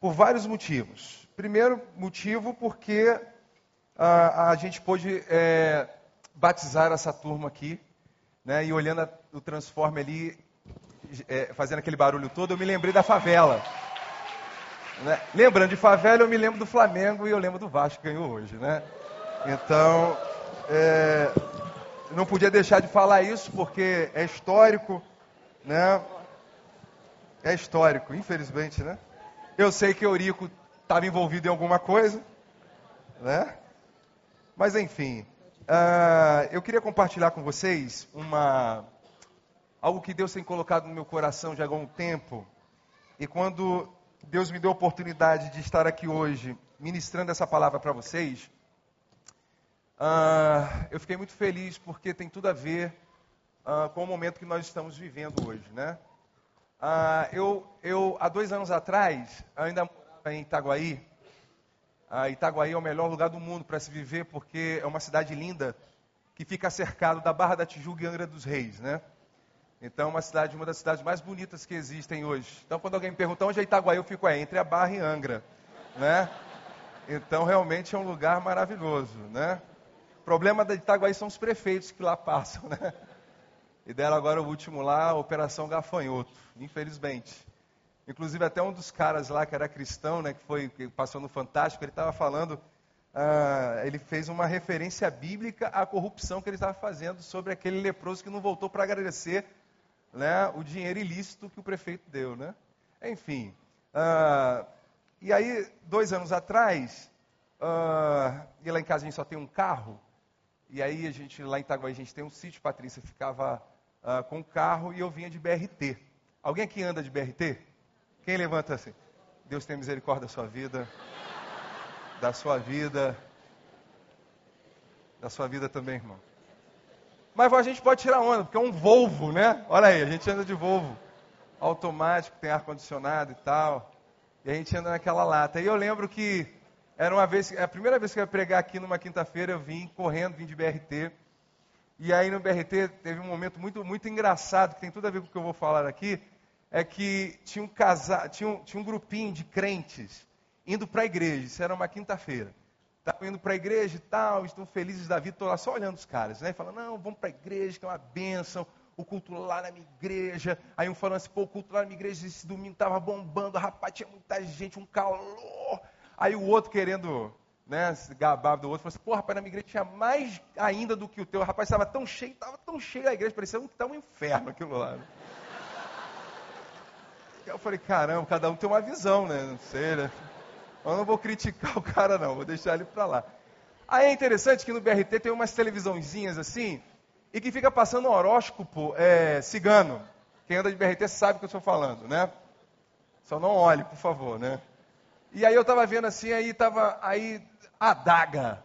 por vários motivos. Primeiro motivo, porque a, a gente pôde é, batizar essa turma aqui, né? E olhando a, o Transforme ali, é, fazendo aquele barulho todo, eu me lembrei da favela. Né? Lembrando de favela, eu me lembro do Flamengo e eu lembro do Vasco que ganhou hoje, né? Então, é, não podia deixar de falar isso porque é histórico, né? É histórico, infelizmente, né? Eu sei que Eurico estava envolvido em alguma coisa, né? Mas enfim, uh, eu queria compartilhar com vocês uma algo que Deus tem colocado no meu coração já há algum tempo. E quando Deus me deu a oportunidade de estar aqui hoje ministrando essa palavra para vocês, uh, eu fiquei muito feliz porque tem tudo a ver uh, com o momento que nós estamos vivendo hoje, né? Uh, eu, eu, há dois anos atrás, ainda morava em Itaguaí. Itaguaí é o melhor lugar do mundo para se viver porque é uma cidade linda que fica cercado da Barra da Tijuca e Angra dos Reis, né? Então, é uma cidade, uma das cidades mais bonitas que existem hoje. Então, quando alguém me pergunta onde é Itaguaí, eu fico, é, entre a Barra e Angra, né? Então, realmente é um lugar maravilhoso, né? O problema de Itaguaí são os prefeitos que lá passam, né? E deram agora o último lá, a Operação Gafanhoto, infelizmente. Inclusive, até um dos caras lá que era cristão, né, que foi que passou no Fantástico, ele estava falando, ah, ele fez uma referência bíblica à corrupção que ele estava fazendo sobre aquele leproso que não voltou para agradecer né, o dinheiro ilícito que o prefeito deu, né? Enfim. Uh, e aí, dois anos atrás, uh, e lá em casa a gente só tem um carro, e aí a gente, lá em Itaguaí, a gente tem um sítio, Patrícia ficava uh, com carro e eu vinha de BRT. Alguém aqui anda de BRT? Quem levanta assim? Deus tem misericórdia da sua vida, da sua vida, da sua vida também, irmão. Mas a gente pode tirar onda, porque é um Volvo, né? Olha aí, a gente anda de Volvo. Automático, tem ar-condicionado e tal. E a gente anda naquela lata. E eu lembro que era uma vez, é a primeira vez que eu ia pregar aqui numa quinta-feira, eu vim correndo, vim de BRT. E aí no BRT teve um momento muito, muito engraçado, que tem tudo a ver com o que eu vou falar aqui, é que tinha um, casa, tinha um, tinha um grupinho de crentes indo para a igreja, isso era uma quinta-feira estavam indo para a igreja e tal, estão felizes da vida, estou lá só olhando os caras, né? Falando, não, vamos para a igreja, que é uma bênção, o culto lá na minha igreja. Aí um falando assim, pô, o culto lá na minha igreja esse domingo estava bombando, rapaz, tinha muita gente, um calor. Aí o outro querendo, né, se gabar do outro, falou assim, pô, rapaz, na minha igreja tinha mais ainda do que o teu. Rapaz, estava tão cheio, estava tão cheio a igreja, parecia que estava um inferno aquilo lá. Né? Eu falei, caramba, cada um tem uma visão, né? Não sei, né? Eu não vou criticar o cara, não, vou deixar ele para lá. Aí é interessante que no BRT tem umas televisãozinhas assim, e que fica passando um horóscopo é, cigano. Quem anda de BRT sabe o que eu estou falando, né? Só não olhe, por favor, né? E aí eu estava vendo assim, aí estava aí adaga.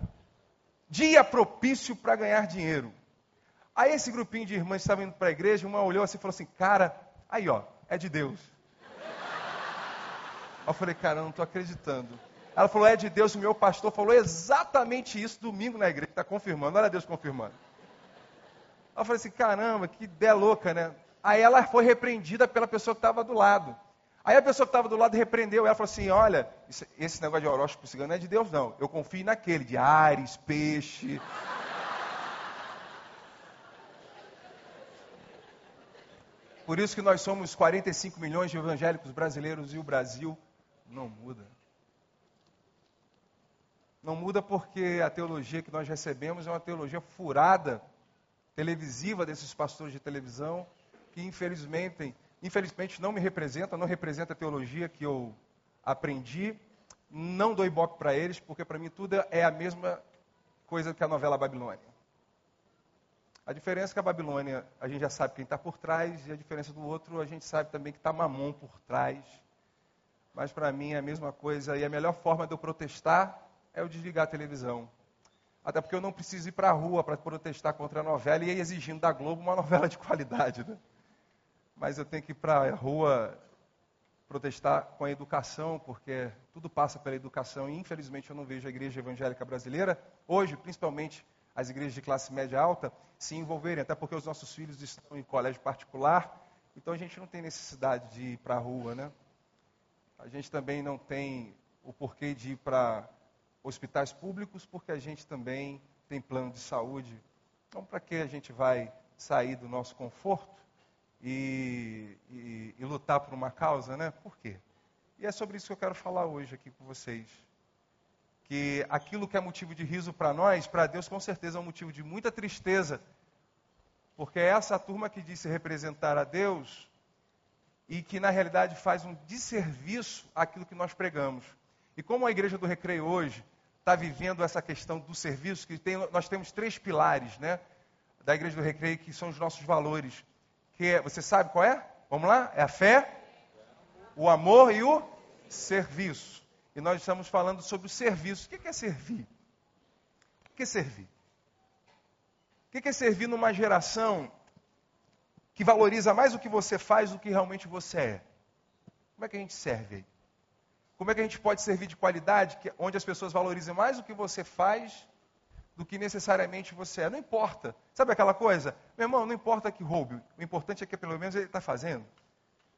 Dia propício para ganhar dinheiro. Aí esse grupinho de irmãs estava indo para a igreja, uma olhou assim e falou assim, cara, aí ó, é de Deus. Eu falei, cara, eu não estou acreditando. Ela falou, é de Deus, o meu pastor falou exatamente isso domingo na igreja, está confirmando, olha Deus confirmando. Eu falei assim, caramba, que ideia louca, né? Aí ela foi repreendida pela pessoa que estava do lado. Aí a pessoa que estava do lado repreendeu ela falou assim: Olha, esse negócio de horóscopo cigano não é de Deus, não. Eu confio naquele, de Ares, peixe. Por isso que nós somos 45 milhões de evangélicos brasileiros e o Brasil não muda. Não muda porque a teologia que nós recebemos é uma teologia furada, televisiva desses pastores de televisão, que infelizmente, infelizmente não me representa, não representa a teologia que eu aprendi. Não dou ibope para eles, porque para mim tudo é a mesma coisa que a novela Babilônia. A diferença é que a Babilônia, a gente já sabe quem está por trás, e a diferença do outro, a gente sabe também que está Mamon por trás mas para mim é a mesma coisa. E a melhor forma de eu protestar é eu desligar a televisão. Até porque eu não preciso ir para a rua para protestar contra a novela e ir exigindo da Globo uma novela de qualidade. Né? Mas eu tenho que ir para a rua protestar com a educação, porque tudo passa pela educação. E infelizmente eu não vejo a igreja evangélica brasileira, hoje, principalmente as igrejas de classe média alta, se envolverem, até porque os nossos filhos estão em colégio particular, então a gente não tem necessidade de ir para a rua, né? a gente também não tem o porquê de ir para hospitais públicos, porque a gente também tem plano de saúde. Então, para que a gente vai sair do nosso conforto e, e, e, lutar por uma causa, né? Por quê? E é sobre isso que eu quero falar hoje aqui com vocês. Que aquilo que é motivo de riso para nós, para Deus com certeza é um motivo de muita tristeza, porque é essa turma que disse representar a Deus e que na realidade faz um desserviço àquilo que nós pregamos. E como a igreja do Recreio hoje está vivendo essa questão do serviço, que tem, nós temos três pilares, né, da igreja do Recreio que são os nossos valores, que é, você sabe qual é? Vamos lá? É a fé, o amor e o serviço. E nós estamos falando sobre o serviço. O que é servir? O que é servir? O que é servir numa geração que valoriza mais o que você faz do que realmente você é? Como é que a gente serve aí? Como é que a gente pode servir de qualidade, onde as pessoas valorizem mais o que você faz do que necessariamente você é? Não importa. Sabe aquela coisa? Meu irmão, não importa que roube, o importante é que pelo menos ele está fazendo.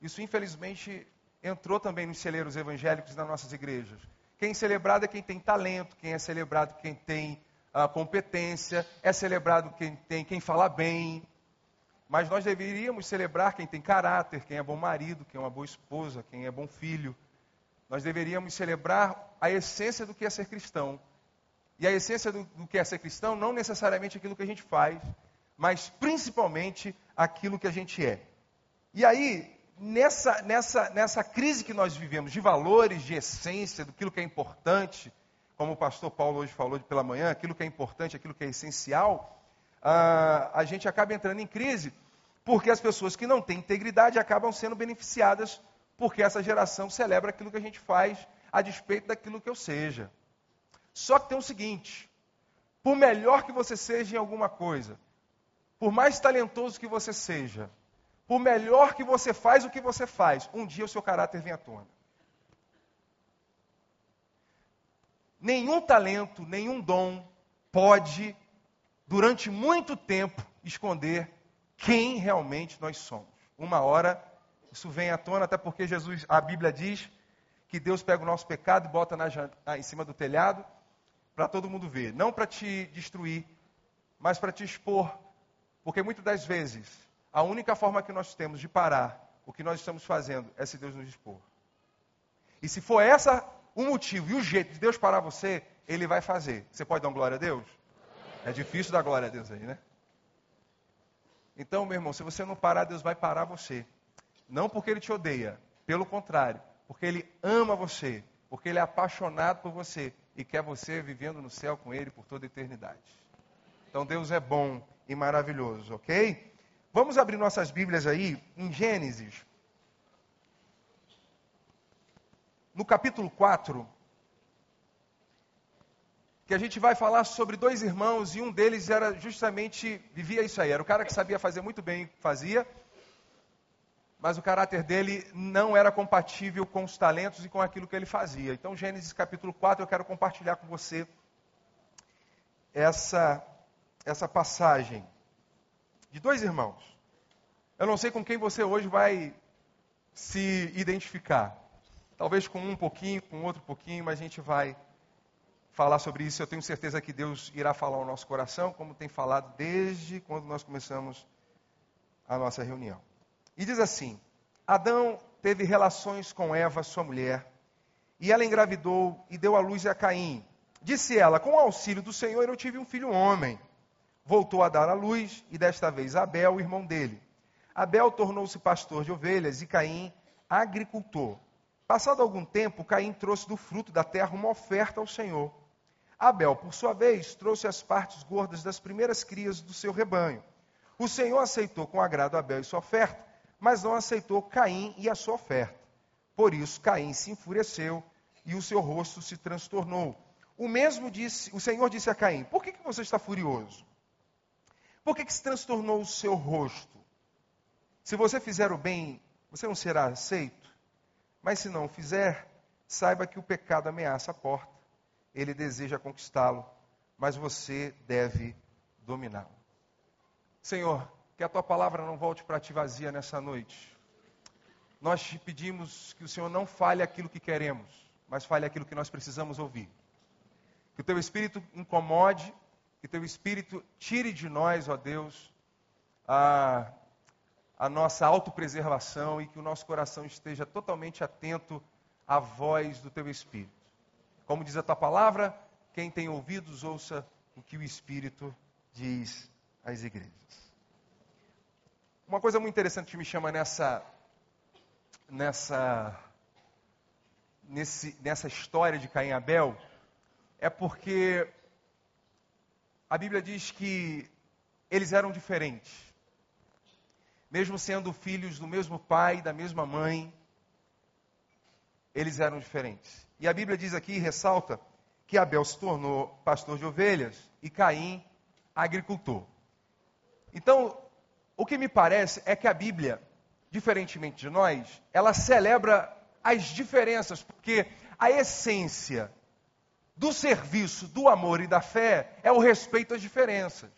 Isso, infelizmente, entrou também nos celeiros evangélicos das nossas igrejas. Quem é celebrado é quem tem talento, quem é celebrado quem tem a competência, é celebrado quem tem quem fala bem. Mas nós deveríamos celebrar quem tem caráter, quem é bom marido, quem é uma boa esposa, quem é bom filho. Nós deveríamos celebrar a essência do que é ser cristão. E a essência do, do que é ser cristão não necessariamente aquilo que a gente faz, mas principalmente aquilo que a gente é. E aí, nessa, nessa, nessa crise que nós vivemos de valores, de essência, daquilo que é importante, como o pastor Paulo hoje falou pela manhã, aquilo que é importante, aquilo que é essencial, uh, a gente acaba entrando em crise, porque as pessoas que não têm integridade acabam sendo beneficiadas, porque essa geração celebra aquilo que a gente faz a despeito daquilo que eu seja. Só que tem o seguinte: por melhor que você seja em alguma coisa, por mais talentoso que você seja, por melhor que você faz o que você faz, um dia o seu caráter vem à tona. nenhum talento, nenhum dom pode, durante muito tempo, esconder quem realmente nós somos. Uma hora isso vem à tona, até porque Jesus, a Bíblia diz que Deus pega o nosso pecado e bota na, em cima do telhado para todo mundo ver. Não para te destruir, mas para te expor. Porque muitas das vezes, a única forma que nós temos de parar o que nós estamos fazendo é se Deus nos expor. E se for essa o motivo e o jeito de Deus parar você, Ele vai fazer. Você pode dar glória a Deus? É difícil dar glória a Deus aí, né? Então, meu irmão, se você não parar, Deus vai parar você. Não porque Ele te odeia, pelo contrário, porque Ele ama você, porque Ele é apaixonado por você e quer você vivendo no céu com Ele por toda a eternidade. Então, Deus é bom e maravilhoso, ok? Vamos abrir nossas Bíblias aí em Gênesis, no capítulo 4, que a gente vai falar sobre dois irmãos e um deles era justamente, vivia isso aí, era o cara que sabia fazer muito bem fazia, mas o caráter dele não era compatível com os talentos e com aquilo que ele fazia. Então, Gênesis capítulo 4, eu quero compartilhar com você essa, essa passagem de dois irmãos. Eu não sei com quem você hoje vai se identificar. Talvez com um pouquinho, com outro pouquinho, mas a gente vai falar sobre isso. Eu tenho certeza que Deus irá falar ao nosso coração, como tem falado desde quando nós começamos a nossa reunião. E diz assim: Adão teve relações com Eva, sua mulher, e ela engravidou e deu à luz a Caim. Disse ela: Com o auxílio do Senhor eu tive um filho homem. Voltou a dar à luz, e desta vez Abel, o irmão dele. Abel tornou-se pastor de ovelhas e Caim, agricultor. Passado algum tempo, Caim trouxe do fruto da terra uma oferta ao Senhor. Abel, por sua vez, trouxe as partes gordas das primeiras crias do seu rebanho. O Senhor aceitou com agrado Abel e sua oferta, mas não aceitou Caim e a sua oferta. Por isso, Caim se enfureceu e o seu rosto se transtornou. O mesmo disse, o Senhor disse a Caim: Por que, que você está furioso? Por que, que se transtornou o seu rosto? Se você fizer o bem, você não será aceito? Mas se não fizer, saiba que o pecado ameaça a porta. Ele deseja conquistá-lo, mas você deve dominá-lo. Senhor, que a tua palavra não volte para ti vazia nessa noite. nós te pedimos que o Senhor não fale aquilo que queremos, mas fale aquilo que nós precisamos ouvir. Que o teu espírito incomode, que o teu espírito tire de nós, ó Deus, a, a nossa autopreservação e que o nosso coração esteja totalmente atento à voz do teu espírito. Como diz a tua palavra, quem tem ouvidos, ouça o que o espírito diz às igrejas. Uma coisa muito interessante que me chama nessa nessa nesse, nessa história de Caim e Abel é porque a Bíblia diz que eles eram diferentes. Mesmo sendo filhos do mesmo pai, da mesma mãe, eles eram diferentes. E a Bíblia diz aqui, ressalta, que Abel se tornou pastor de ovelhas e Caim agricultor. Então, o que me parece é que a Bíblia, diferentemente de nós, ela celebra as diferenças, porque a essência do serviço, do amor e da fé é o respeito às diferenças.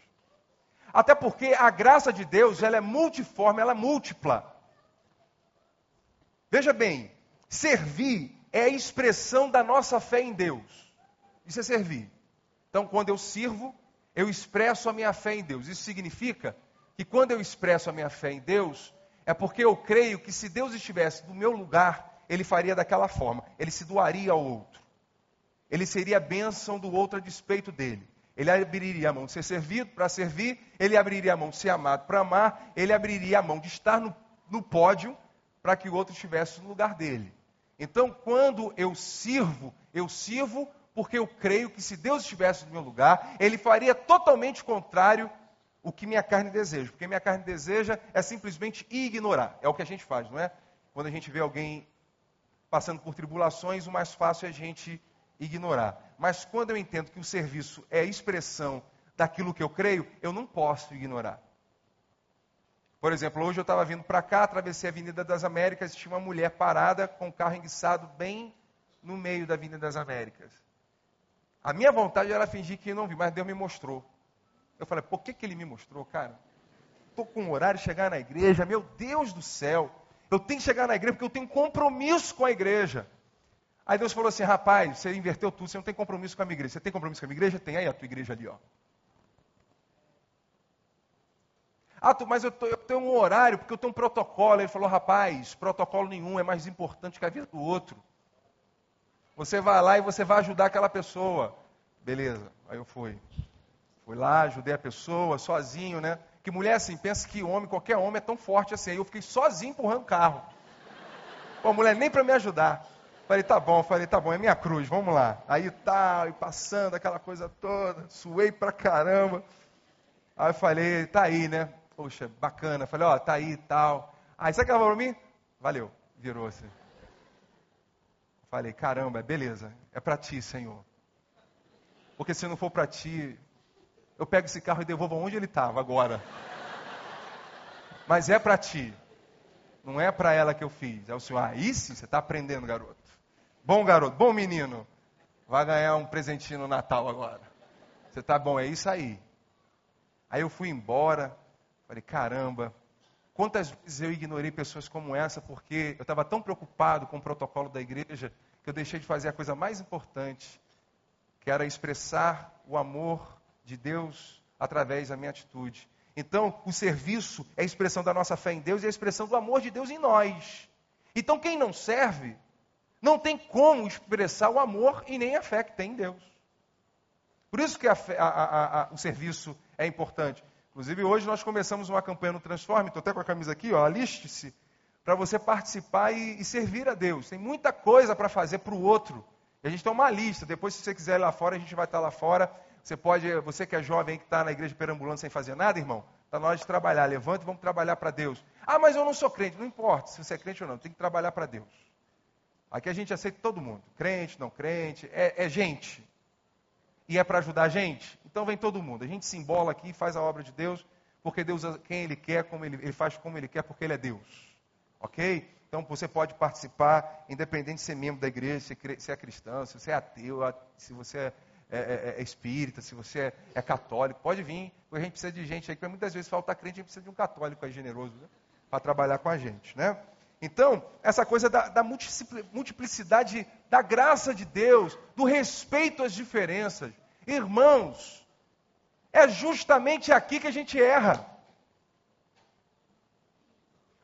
Até porque a graça de Deus, ela é multiforme, ela é múltipla. Veja bem, servir é a expressão da nossa fé em Deus. Isso é servir. Então, quando eu sirvo, eu expresso a minha fé em Deus. Isso significa que quando eu expresso a minha fé em Deus, é porque eu creio que se Deus estivesse no meu lugar, ele faria daquela forma, ele se doaria ao outro. Ele seria a bênção do outro a despeito dele. Ele abriria a mão de ser servido para servir, ele abriria a mão de ser amado para amar, ele abriria a mão de estar no, no pódio para que o outro estivesse no lugar dele. Então, quando eu sirvo, eu sirvo porque eu creio que se Deus estivesse no meu lugar, ele faria totalmente contrário o que minha carne deseja. Porque minha carne deseja é simplesmente ignorar. É o que a gente faz, não é? Quando a gente vê alguém passando por tribulações, o mais fácil é a gente ignorar. Mas quando eu entendo que o serviço é a expressão daquilo que eu creio, eu não posso ignorar. Por exemplo, hoje eu estava vindo para cá, atravessei a Avenida das Américas tinha uma mulher parada com o carro enguiçado bem no meio da Avenida das Américas. A minha vontade era fingir que não vi, mas Deus me mostrou. Eu falei, por que, que ele me mostrou, cara? Estou com um horário de chegar na igreja, meu Deus do céu. Eu tenho que chegar na igreja porque eu tenho compromisso com a igreja. Aí Deus falou assim: rapaz, você inverteu tudo, você não tem compromisso com a minha igreja. Você tem compromisso com a minha igreja? Tem aí a tua igreja ali, ó. Ah, mas eu, tô, eu, tenho um horário, porque eu tenho um protocolo. Ele falou, rapaz, protocolo nenhum é mais importante que a vida do outro. Você vai lá e você vai ajudar aquela pessoa. Beleza, aí eu fui. Fui lá, ajudei a pessoa, sozinho, né? Que mulher assim, pensa que homem, qualquer homem é tão forte assim. Aí eu fiquei sozinho empurrando o carro. Pô, mulher nem para me ajudar. Falei, tá bom, falei, tá bom, é minha cruz, vamos lá. Aí tá, e passando aquela coisa toda, suei pra caramba. Aí eu falei, tá aí, né? Poxa, bacana. Falei, ó, tá aí e tal. Aí, sabe o que ela falou pra mim? Valeu, virou assim. Falei, caramba, beleza, é para ti, Senhor. Porque se não for para ti, eu pego esse carro e devolvo onde ele estava agora. Mas é para ti. Não é para ela que eu fiz. É o senhor. Aí sim, você está aprendendo, garoto. Bom garoto, bom menino. Vai ganhar um presentinho no Natal agora. Você tá bom, é isso aí. Aí eu fui embora. Falei, caramba, quantas vezes eu ignorei pessoas como essa porque eu estava tão preocupado com o protocolo da igreja que eu deixei de fazer a coisa mais importante, que era expressar o amor de Deus através da minha atitude. Então, o serviço é a expressão da nossa fé em Deus e é a expressão do amor de Deus em nós. Então, quem não serve, não tem como expressar o amor e nem a fé que tem em Deus. Por isso que a a, a, o serviço é importante. Inclusive, hoje nós começamos uma campanha no Transforme, estou até com a camisa aqui, ó, aliste-se, para você participar e, e, servir a Deus. Tem muita coisa para fazer para o outro. E a gente tem uma lista. Depois, se você quiser ir lá fora, a gente vai estar lá fora você pode, você que é jovem, que está na igreja perambulando sem fazer nada, irmão, está na hora de trabalhar. Levanta e vamos trabalhar para Deus. Ah, mas eu não sou crente. Não importa se você é crente ou não, tem que trabalhar para Deus. Aqui a gente aceita todo mundo, crente, não crente, é, é gente. E é para ajudar a gente. Então vem todo mundo. A gente se embola aqui e faz a obra de Deus, porque Deus é quem Ele quer, como Ele, ele faz como Ele quer, porque Ele é Deus. Ok? Então você pode participar, independente de ser membro da igreja, se é cristão, se você é ateu, se você é é, é, é, espírita, se você é, é, católico, pode vir, porque a gente precisa de gente aí, que muitas vezes falta crente, a gente precisa de um católico aí generoso, né? Para trabalhar com a gente, né? Então, essa coisa da, da multiplicidade da graça de Deus, do respeito às diferenças. Irmãos, é justamente aqui que a gente erra.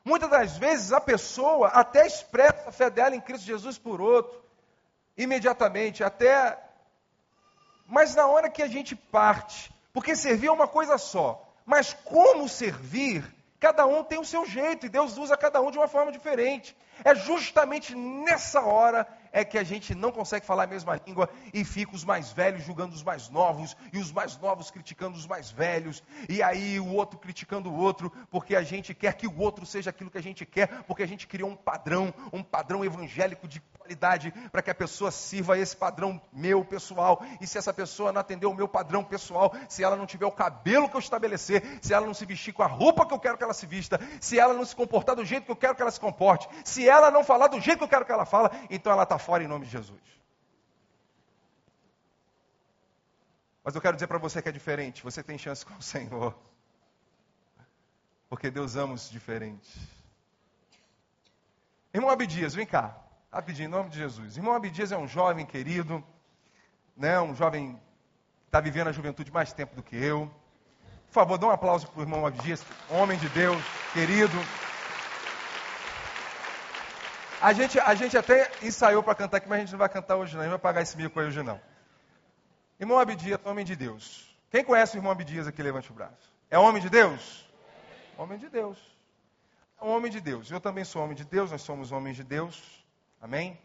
Muitas das vezes a pessoa até expressa a fé dela em Cristo Jesus por outro, imediatamente, até. Mas na hora que a gente parte, porque servir é uma coisa só, mas como servir Cada um tem o seu jeito e Deus usa cada um de uma forma diferente. É justamente nessa hora é que a gente não consegue falar a mesma língua e fica os mais velhos julgando os mais novos e os mais novos criticando os mais velhos e aí o outro criticando o outro porque a gente quer que o outro seja aquilo que a gente quer, porque a gente criou um padrão, um padrão evangélico de qualidade para que a pessoa sirva esse padrão meu pessoal. E se essa pessoa não atender o meu padrão pessoal, se ela não tiver o cabelo que eu estabelecer, se ela não se vestir com a roupa que eu quero que ela se vista, se ela não se comportar do jeito que eu quero que ela se comporte, se ela não falar do jeito que eu quero que ela fala, então ela está fora em nome de Jesus. Mas eu quero dizer para você que é diferente. Você tem chance com o Senhor. Porque Deus ama os diferentes. Irmão Abdias, vem cá. Rapidinho, em nome de Jesus. Irmão Abdias é um jovem querido, né? um jovem que está vivendo a juventude mais tempo do que eu. Por favor, dê um aplauso para o irmão Abdias, homem de Deus, querido. A gente, a gente até ensaiou para cantar aqui, mas a gente não vai cantar hoje não. A gente vai pagar esse mico aí hoje não. Irmão Abdias, homem de Deus. Quem conhece o irmão Abdias aqui, levante o braço. É homem de Deus? Homem de Deus. É um homem de Deus. Eu também sou homem de Deus, nós somos homens de Deus. Amém?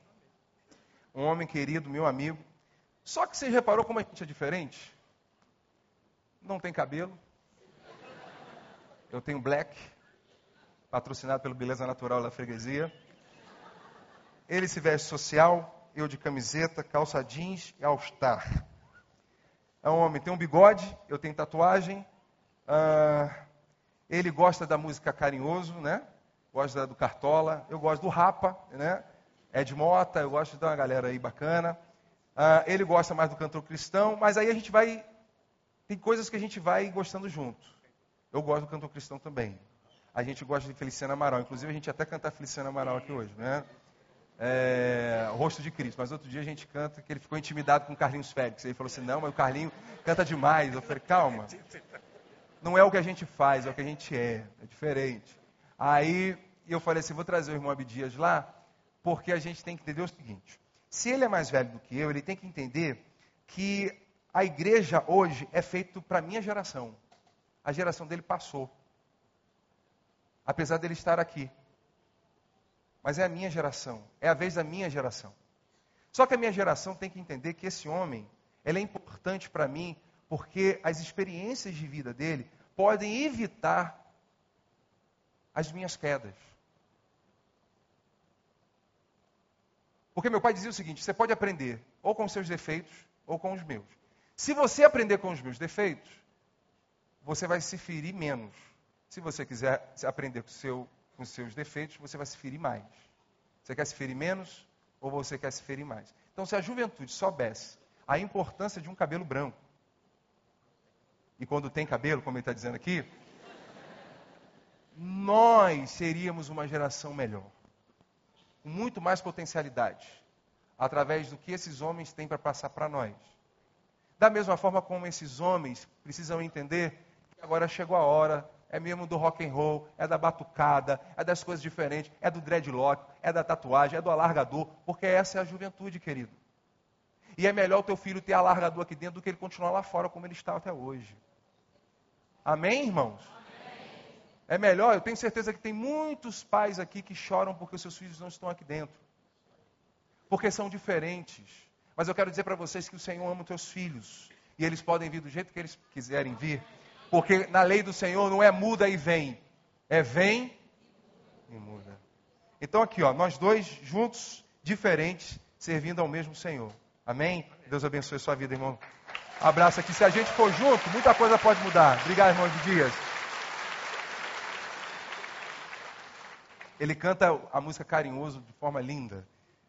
Um homem querido, meu amigo. Só que você reparou como a gente é diferente? Não tem cabelo. Eu tenho black, patrocinado pelo Beleza Natural da Freguesia. Ele se veste social, eu de camiseta, calça jeans e all-star. É um homem, tem um bigode, eu tenho tatuagem. Uh, ele gosta da música carinhoso, né? Gosta do Cartola. Eu gosto do Rapa, né? Ed Mota, eu gosto de uma galera aí bacana. Uh, ele gosta mais do cantor cristão, mas aí a gente vai. Tem coisas que a gente vai gostando junto. Eu gosto do cantor cristão também. A gente gosta de Feliciana Amaral. Inclusive, a gente até canta Feliciana Amaral aqui hoje, né? é, Rosto de Cristo. Mas outro dia a gente canta que ele ficou intimidado com o Carlinhos Félix. Ele falou assim: não, mas o Carlinho canta demais. Eu falei: calma. Não é o que a gente faz, é o que a gente é. É diferente. Aí eu falei assim: vou trazer o irmão Abdias lá, porque a gente tem que entender o seguinte: se ele é mais velho do que eu, ele tem que entender que a igreja hoje é feita para a minha geração. A geração dele passou. Apesar dele estar aqui mas é a minha geração, é a vez da minha geração. Só que a minha geração tem que entender que esse homem, é importante para mim, porque as experiências de vida dele podem evitar as minhas quedas. Porque meu pai dizia o seguinte: você pode aprender ou com os seus defeitos ou com os meus. Se você aprender com os meus defeitos, você vai se ferir menos. Se você quiser aprender com seu com seus defeitos, você vai se ferir mais. Você quer se ferir menos ou você quer se ferir mais? Então, se a juventude soubesse a importância de um cabelo branco, e quando tem cabelo, como ele está dizendo aqui, nós seríamos uma geração melhor, muito mais potencialidade, através do que esses homens têm para passar para nós. Da mesma forma como esses homens precisam entender que agora chegou a hora é mesmo do rock and roll, é da batucada, é das coisas diferentes, é do dreadlock, é da tatuagem, é do alargador, porque essa é a juventude, querido. E é melhor o teu filho ter alargador aqui dentro do que ele continuar lá fora como ele está até hoje. Amém, irmãos? É melhor, eu tenho certeza que tem muitos pais aqui que choram porque os seus filhos não estão aqui dentro. Porque são diferentes. Mas eu quero dizer para vocês que o Senhor ama os teus filhos. E eles podem vir do jeito que eles quiserem vir. Porque na lei do Senhor não é muda e vem, é vem e muda. Então aqui, ó, nós dois juntos, diferentes, servindo ao mesmo Senhor. Amém? Deus abençoe a sua vida, irmão. Abraço aqui. Se a gente for junto, muita coisa pode mudar. Obrigado, irmão de Dias. Ele canta a música carinhoso de forma linda,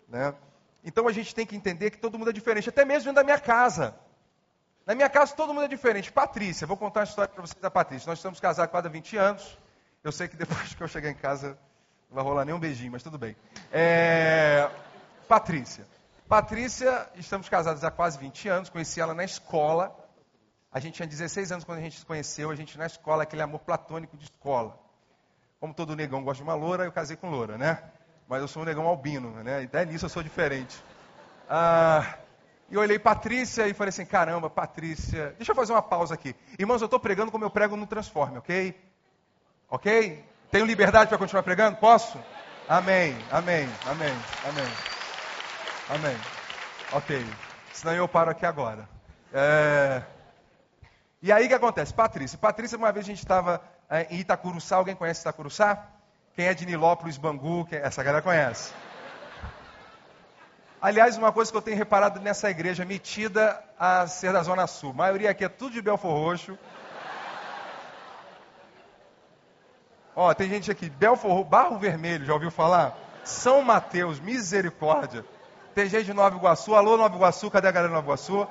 né? Então a gente tem que entender que todo mundo é diferente, até mesmo dentro da minha casa. Na minha casa todo mundo é diferente. Patrícia, vou contar uma história para vocês da Patrícia. Nós estamos casados há quase 20 anos. Eu sei que depois que eu chegar em casa, Não vai rolar nem um beijinho, mas tudo bem. É... Patrícia. Patrícia, estamos casados há quase 20 anos, conheci ela na escola. A gente tinha 16 anos quando a gente se conheceu, a gente na escola, aquele amor platônico de escola. Como todo negão gosta de uma loura, eu casei com loura, né? Mas eu sou um negão albino, né? Até nisso eu sou diferente. Ah, e eu olhei Patrícia e falei assim: caramba, Patrícia. Deixa eu fazer uma pausa aqui. Irmãos, eu estou pregando como eu prego no Transforme, ok? Ok? Tenho liberdade para continuar pregando? Posso? Amém, amém, amém, amém. Amém. Ok. Senão eu paro aqui agora. É... E aí o que acontece? Patrícia. Patrícia, uma vez a gente estava em Itacuruçá. Alguém conhece Itacuruçá? Quem é de Nilópolis, Bangu? Essa galera conhece. Aliás, uma coisa que eu tenho reparado nessa igreja, metida a ser da Zona Sul. A maioria aqui é tudo de Belfor Roxo. Ó, tem gente aqui, Belfor Barro Vermelho, já ouviu falar? São Mateus, misericórdia. Tem gente de Nova Iguaçu. Alô, Nova Iguaçu, cadê a galera de Nova Iguaçu?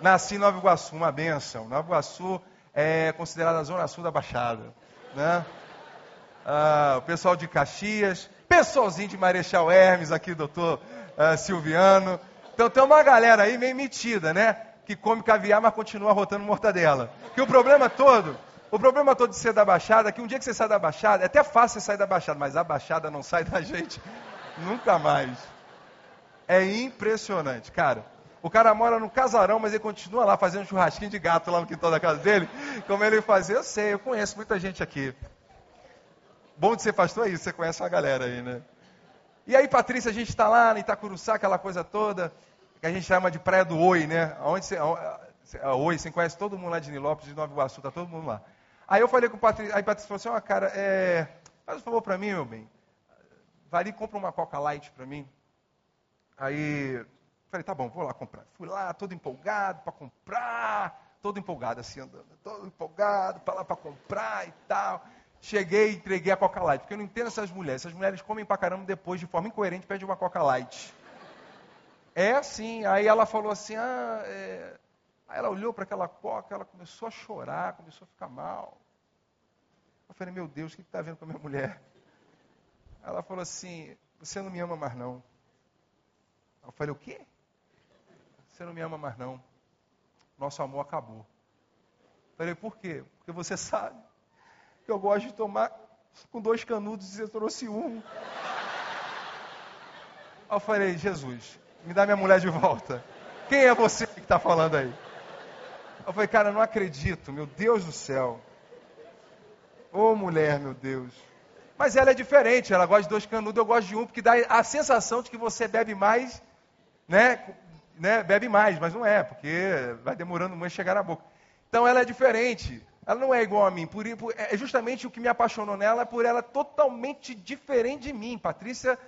Nasci em Nova Iguaçu, uma benção. Nova Iguaçu é considerada a zona sul da Baixada. Né? Ah, o pessoal de Caxias, pessoalzinho de Marechal Hermes, aqui, doutor ah, Silviano. Então tem uma galera aí meio metida, né? Que come caviar, mas continua rotando mortadela. Que o problema todo, o problema todo de ser da Baixada é que um dia que você sai da Baixada, é até fácil você sair da Baixada, mas a Baixada não sai da gente nunca mais. É impressionante, cara. O cara mora no casarão, mas ele continua lá fazendo churrasquinho de gato lá no quintal da casa dele. Como ele fazia, eu sei, eu conheço muita gente aqui. Bom de ser pastor é isso, você conhece uma galera aí, né? E aí, Patrícia, a gente está lá no Itacuruçá, aquela coisa toda, que a gente chama de Praia do Oi, né? Onde você, a Oi, você conhece todo mundo lá de Nilópolis, de Nova Iguaçu, tá todo mundo lá. Aí eu falei com o Patrícia, aí Patrícia falou assim, ó, oh, cara, é, faz um favor para mim, meu bem. Vai compra uma Coca Light para mim. Aí, falei, tá bom, vou lá comprar. Fui lá, todo empolgado para comprar, todo empolgado assim, andando, todo empolgado para lá para comprar e tal. Cheguei e entreguei a Coca Light, porque eu não entendo essas mulheres. Essas mulheres comem pra caramba depois, de forma incoerente, pedem uma Coca Light. É assim, aí ela falou assim, ah, é... aí ela olhou para aquela Coca, ela começou a chorar, começou a ficar mal. Eu falei, meu Deus, o que está vendo com a minha mulher? Ela falou assim, você não me ama mais não. Eu falei, o quê? Você não me ama mais não. Nosso amor acabou. Falei, por quê? Porque você sabe que eu gosto de tomar com dois canudos e você trouxe um. Eu falei, Jesus, me dá minha mulher de volta. Quem é você que está falando aí? Eu falei, cara, não acredito, meu Deus do céu. Ô oh, mulher, meu Deus. Mas ela é diferente, ela gosta de dois canudos, eu gosto de um, porque dá a sensação de que você bebe mais né, né, bebe mais, mas não é, porque vai demorando muito chegar na boca. Então ela é diferente. Ela não é igual a mim. Por, por, é justamente o que me apaixonou nela, por ela totalmente diferente de mim. Patrícia,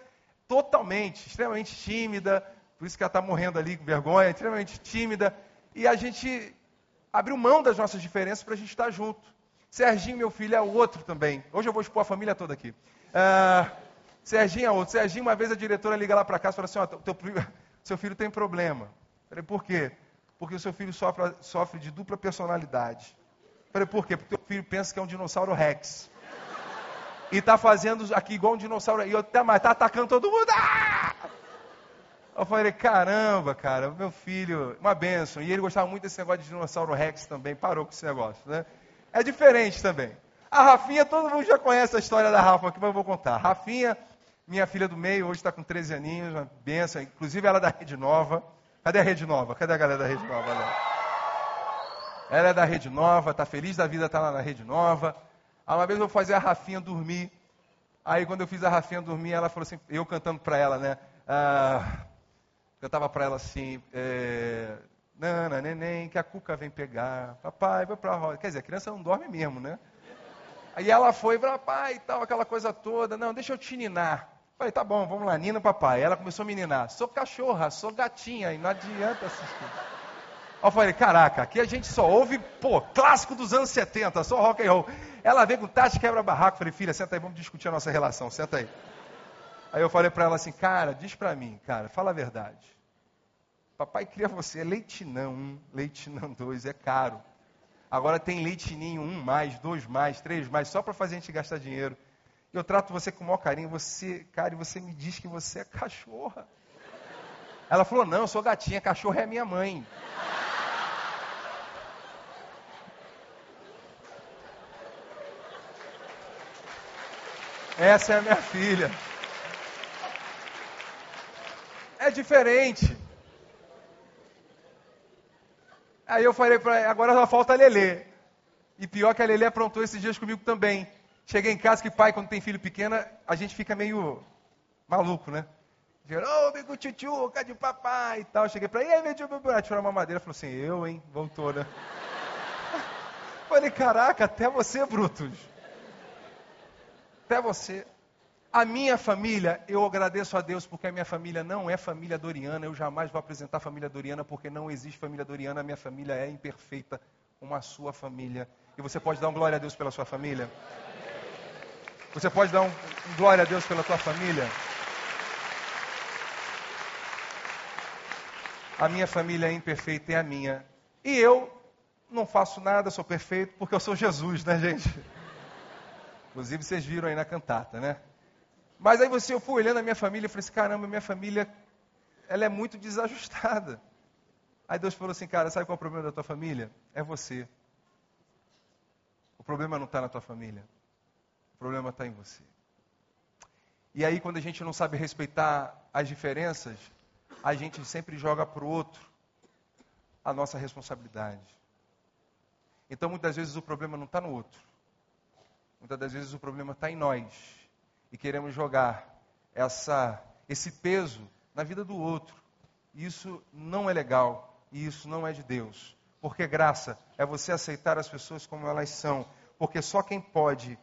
totalmente, extremamente tímida. Por isso que ela está morrendo ali com vergonha, extremamente tímida. E a gente abriu mão das nossas diferenças para a gente estar junto. Serginho, meu filho, é outro também. Hoje eu vou expor a família toda aqui. Uh, Serginho é outro. Serginho, uma vez a diretora liga lá para casa e fala assim: ó, teu, seu filho tem problema. Falei, por quê? Porque o seu filho sofre, sofre de dupla personalidade. Falei, por quê? Porque o filho pensa que é um dinossauro Rex. E está fazendo aqui igual um dinossauro. E até mais, está atacando todo mundo. Ah! Eu falei, caramba, cara, meu filho, uma benção. E ele gostava muito desse negócio de dinossauro Rex também, parou com esse negócio, né? É diferente também. A Rafinha, todo mundo já conhece a história da Rafa, mas eu vou contar. Rafinha minha filha do meio hoje está com 13 aninhos, uma benção. Inclusive ela é da Rede Nova. Cadê a Rede Nova? Cadê a galera da Rede Nova? Ela é da Rede Nova, está feliz da vida, está lá na Rede Nova. Aí uma vez eu fazer a Rafinha dormir. Aí quando eu fiz a Rafinha dormir, ela falou assim, eu cantando para ela, né? Ah, cantava para ela assim, é, Nana, neném, que a cuca vem pegar. Papai, vai para a roda. Quer dizer, a criança não dorme mesmo, né? Aí ela foi, papai e tal, aquela coisa toda. Não, deixa eu te ninar. Falei, tá bom, vamos lá, Nina, papai. Ela começou a meninar. Sou cachorra, sou gatinha, e não adianta assistir. Eu falei, caraca, aqui a gente só ouve, pô, clássico dos anos 70, só rock and roll. Ela veio com Tati quebra-barraco. Falei, filha, senta aí, vamos discutir a nossa relação, senta aí. Aí eu falei para ela assim, cara, diz para mim, cara, fala a verdade. Papai cria você, é leitinão um, leitinão dois, é caro. Agora tem leitinho um mais, dois mais, três mais, só para fazer a gente gastar dinheiro. Eu trato você com o maior carinho. Você, cara, e você me diz que você é cachorra. Ela falou: Não, eu sou gatinha, cachorra é minha mãe. Essa é a minha filha. É diferente. Aí eu falei para ela, agora só falta a Lelê. E pior que a Lelê aprontou esses dias comigo também. Cheguei em casa que pai, quando tem filho pequeno, a gente fica meio maluco, né? Ô, oh, bico tchutchuca de papai e tal. Cheguei para ele, meu tio, tirar uma madeira. Falou assim, eu, hein? Voltou, né? Falei, caraca, até você, Brutus. Até você. A minha família, eu agradeço a Deus porque a minha família não é família doriana. Eu jamais vou apresentar família doriana porque não existe família doriana. A minha família é imperfeita como a sua família. E você pode dar um glória a Deus pela sua família? Você pode dar um, um glória a Deus pela tua família? A minha família é imperfeita, é a minha. E eu não faço nada, sou perfeito, porque eu sou Jesus, né, gente? Inclusive, vocês viram aí na cantata, né? Mas aí você, eu fui olhando a minha família e falei assim, caramba, minha família, ela é muito desajustada. Aí Deus falou assim, cara, sabe qual é o problema da tua família? É você. O problema não está na tua família. Problema está em você. E aí, quando a gente não sabe respeitar as diferenças, a gente sempre joga para o outro a nossa responsabilidade. Então, muitas vezes, o problema não está no outro. Muitas das vezes, o problema está em nós e queremos jogar essa, esse peso na vida do outro. Isso não é legal e isso não é de Deus. Porque graça é você aceitar as pessoas como elas são. Porque só quem pode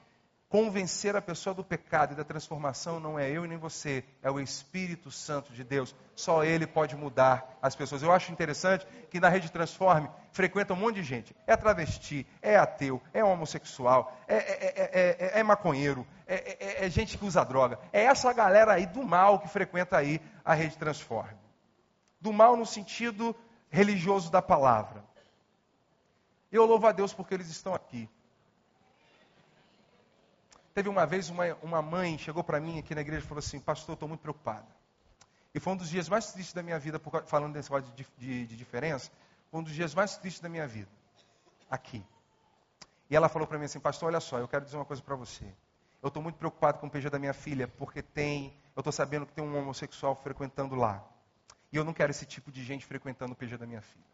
convencer a pessoa do pecado e da transformação não é eu e nem você, é o Espírito Santo de Deus. Só Ele pode mudar as pessoas. Eu acho interessante que na Rede Transforme frequenta um monte de gente. É travesti, é ateu, é homossexual, é, é, é, é maconheiro, é, gente que usa droga. É essa galera aí do mal que frequenta aí a Rede Transforme. Do mal no sentido religioso da palavra. Eu louvo a Deus porque eles estão aqui. Teve uma vez uma, uma mãe chegou para mim aqui na igreja e falou assim: Pastor, estou muito preocupada. E foi um dos dias mais tristes da minha vida, falando desse negócio de, de, de diferença. Foi um dos dias mais tristes da minha vida. Aqui. E ela falou para mim assim: Pastor, olha só, eu quero dizer uma coisa para você. Eu estou muito preocupado com o PG da minha filha, porque tem. Eu estou sabendo que tem um homossexual frequentando lá. E eu não quero esse tipo de gente frequentando o PG da minha filha.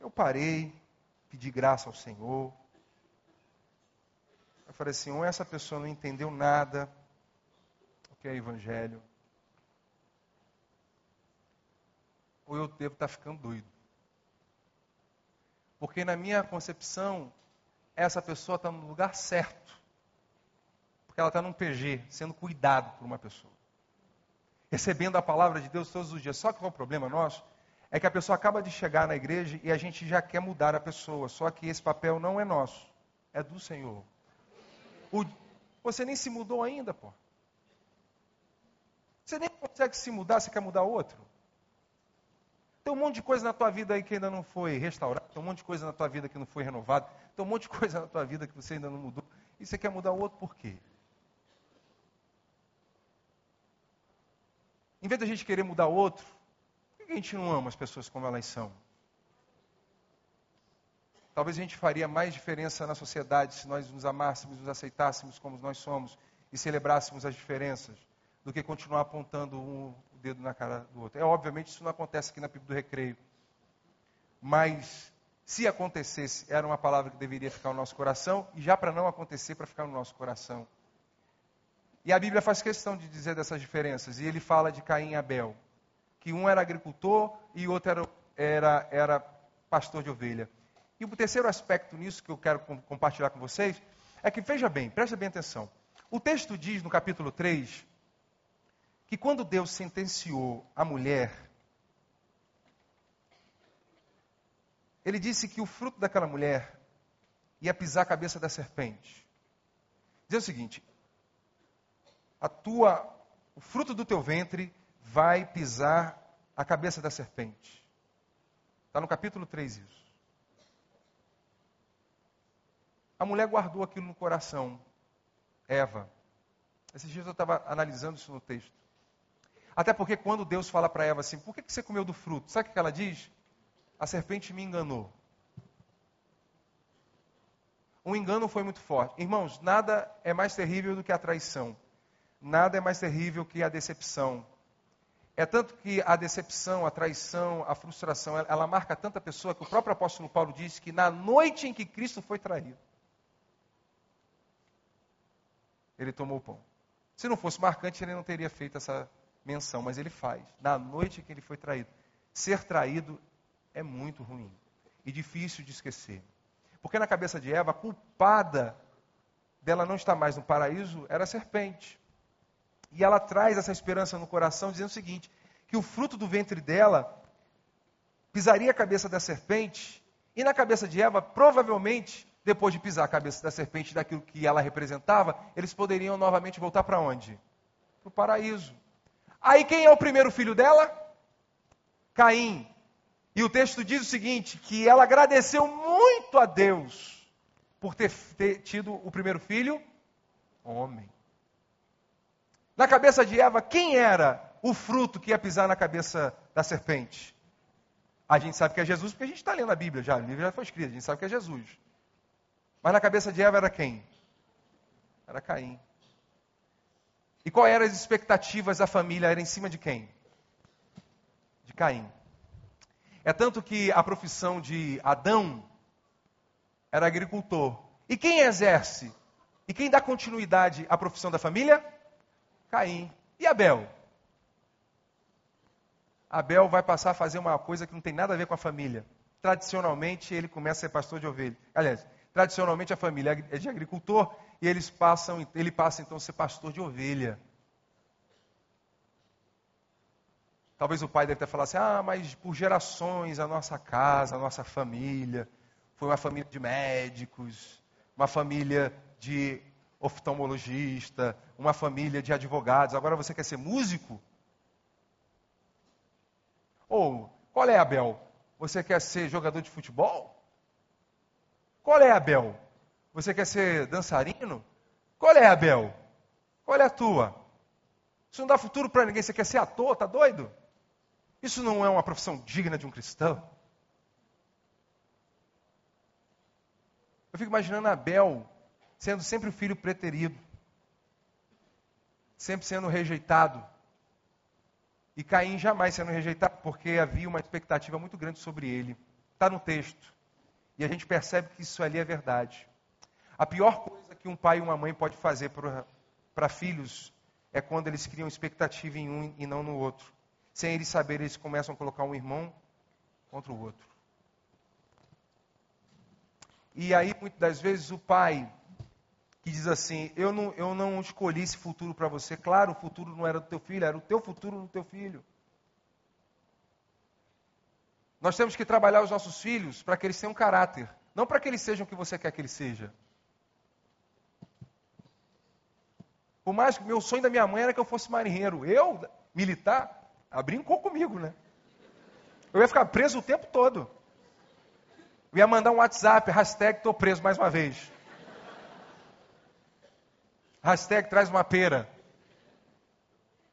Eu parei, pedir graça ao Senhor. Eu falei assim: ou essa pessoa não entendeu nada o que é evangelho, ou eu devo estar ficando doido. Porque na minha concepção, essa pessoa está no lugar certo. Porque ela está num PG, sendo cuidado por uma pessoa. Recebendo a palavra de Deus todos os dias. Só que qual é o problema nosso? É que a pessoa acaba de chegar na igreja e a gente já quer mudar a pessoa. Só que esse papel não é nosso, é do Senhor. O, você nem se mudou ainda, pô. Você nem consegue se mudar, você quer mudar outro. Tem um monte de coisa na tua vida aí que ainda não foi restaurada, tem um monte de coisa na tua vida que não foi renovada, tem um monte de coisa na tua vida que você ainda não mudou. E você quer mudar o outro por quê? Em vez da gente querer mudar o outro, a gente não ama as pessoas como elas são? Talvez a gente faria mais diferença na sociedade se nós nos amássemos, nos aceitássemos como nós somos e celebrássemos as diferenças, do que continuar apontando um o dedo na cara do outro. É obviamente isso não acontece aqui na Bíblia do Recreio. Mas se acontecesse, era uma palavra que deveria ficar no nosso coração, e já para não acontecer, para ficar no nosso coração. E a Bíblia faz questão de dizer dessas diferenças, e ele fala de Caim e Abel que um era agricultor e o outro era, era, era pastor de ovelha. E o terceiro aspecto nisso que eu quero compartilhar com vocês é que, veja bem, preste bem atenção. O texto diz no capítulo 3 que quando Deus sentenciou a mulher, ele disse que o fruto daquela mulher ia pisar a cabeça da serpente. Diz o seguinte: a tua, o fruto do teu ventre vai pisar a cabeça da serpente. Está no capítulo 3 isso. A mulher guardou aquilo no coração. Eva. Esses dias eu estava analisando isso no texto. Até porque quando Deus fala para Eva assim, por que você comeu do fruto? Sabe o que ela diz? A serpente me enganou. O engano foi muito forte. Irmãos, nada é mais terrível do que a traição. Nada é mais terrível que a decepção. É tanto que a decepção, a traição, a frustração, ela, marca tanta pessoa que o próprio apóstolo Paulo disse que na noite em que Cristo foi traído, ele tomou o pão. Se não fosse marcante, ele não teria feito essa menção, mas ele faz. Na noite em que ele foi traído. Ser traído é muito ruim e difícil de esquecer. Porque na cabeça de Eva, a culpada dela não estar mais no paraíso era a serpente. E ela traz essa esperança no coração, dizendo o seguinte: que o fruto do ventre dela pisaria a cabeça da serpente, e na cabeça de Eva, provavelmente, depois de pisar a cabeça da serpente daquilo que ela representava, eles poderiam novamente voltar para onde? Para o paraíso. Aí quem é o primeiro filho dela? Caim. E o texto diz o seguinte: que ela agradeceu muito a Deus por ter, ter tido o primeiro filho, homem. Na cabeça de Eva, quem era o fruto que ia pisar na cabeça da serpente? A gente sabe que é Jesus, porque a gente está lendo a Bíblia já, a Bíblia já foi escrita, a gente sabe que é Jesus. Mas na cabeça de Eva era quem? Era Caim. E qual eram as expectativas da família? Era em cima de quem? De Caim. É tanto que a profissão de Adão era agricultor. E quem exerce? E quem dá continuidade à profissão da família? Caim. E Abel? Abel vai passar a fazer uma coisa que não tem nada a ver com a família. Tradicionalmente, ele começa a ser pastor de ovelha. Aliás, tradicionalmente a família é de agricultor e eles passam, ele passa então a ser pastor de ovelha. Talvez o pai deve ter falado assim: ah, mas por gerações a nossa casa, a nossa família foi uma família de médicos, uma família de oftalmologista, uma família de advogados, agora você quer ser músico? Ou, qual é, Abel? Você quer ser jogador de futebol? Qual é, Abel? Você quer ser dançarino? Qual é, Abel? Qual é a tua? Isso não dá futuro para ninguém. Você quer ser ator? Tá doido? Isso não é uma profissão digna de um cristão. Eu fico imaginando Abel sendo sempre o filho preterido, sempre sendo rejeitado. E Caim jamais sendo rejeitado, porque havia uma expectativa muito grande sobre ele. Está no texto. E a gente percebe que isso ali é verdade. A pior coisa que um pai e uma mãe pode fazer para filhos é quando eles criam expectativa em um e não no outro. Sem eles saberem, eles começam a colocar um irmão contra o outro. E aí, muitas das vezes, o pai que diz assim: eu não, eu não escolhi esse futuro para você. Claro, o futuro não era do teu filho, era o teu futuro no teu filho. Nós temos que trabalhar os nossos filhos para que eles tenham caráter, não para que eles sejam o que você quer que eles sejam. Por mais que meu sonho da minha mãe era que eu fosse marinheiro, eu, militar, ela brincou comigo, né? Eu ia ficar preso o tempo todo. Eu ia mandar um WhatsApp, hashtag preso mais uma vez. Hashtag traz uma pera.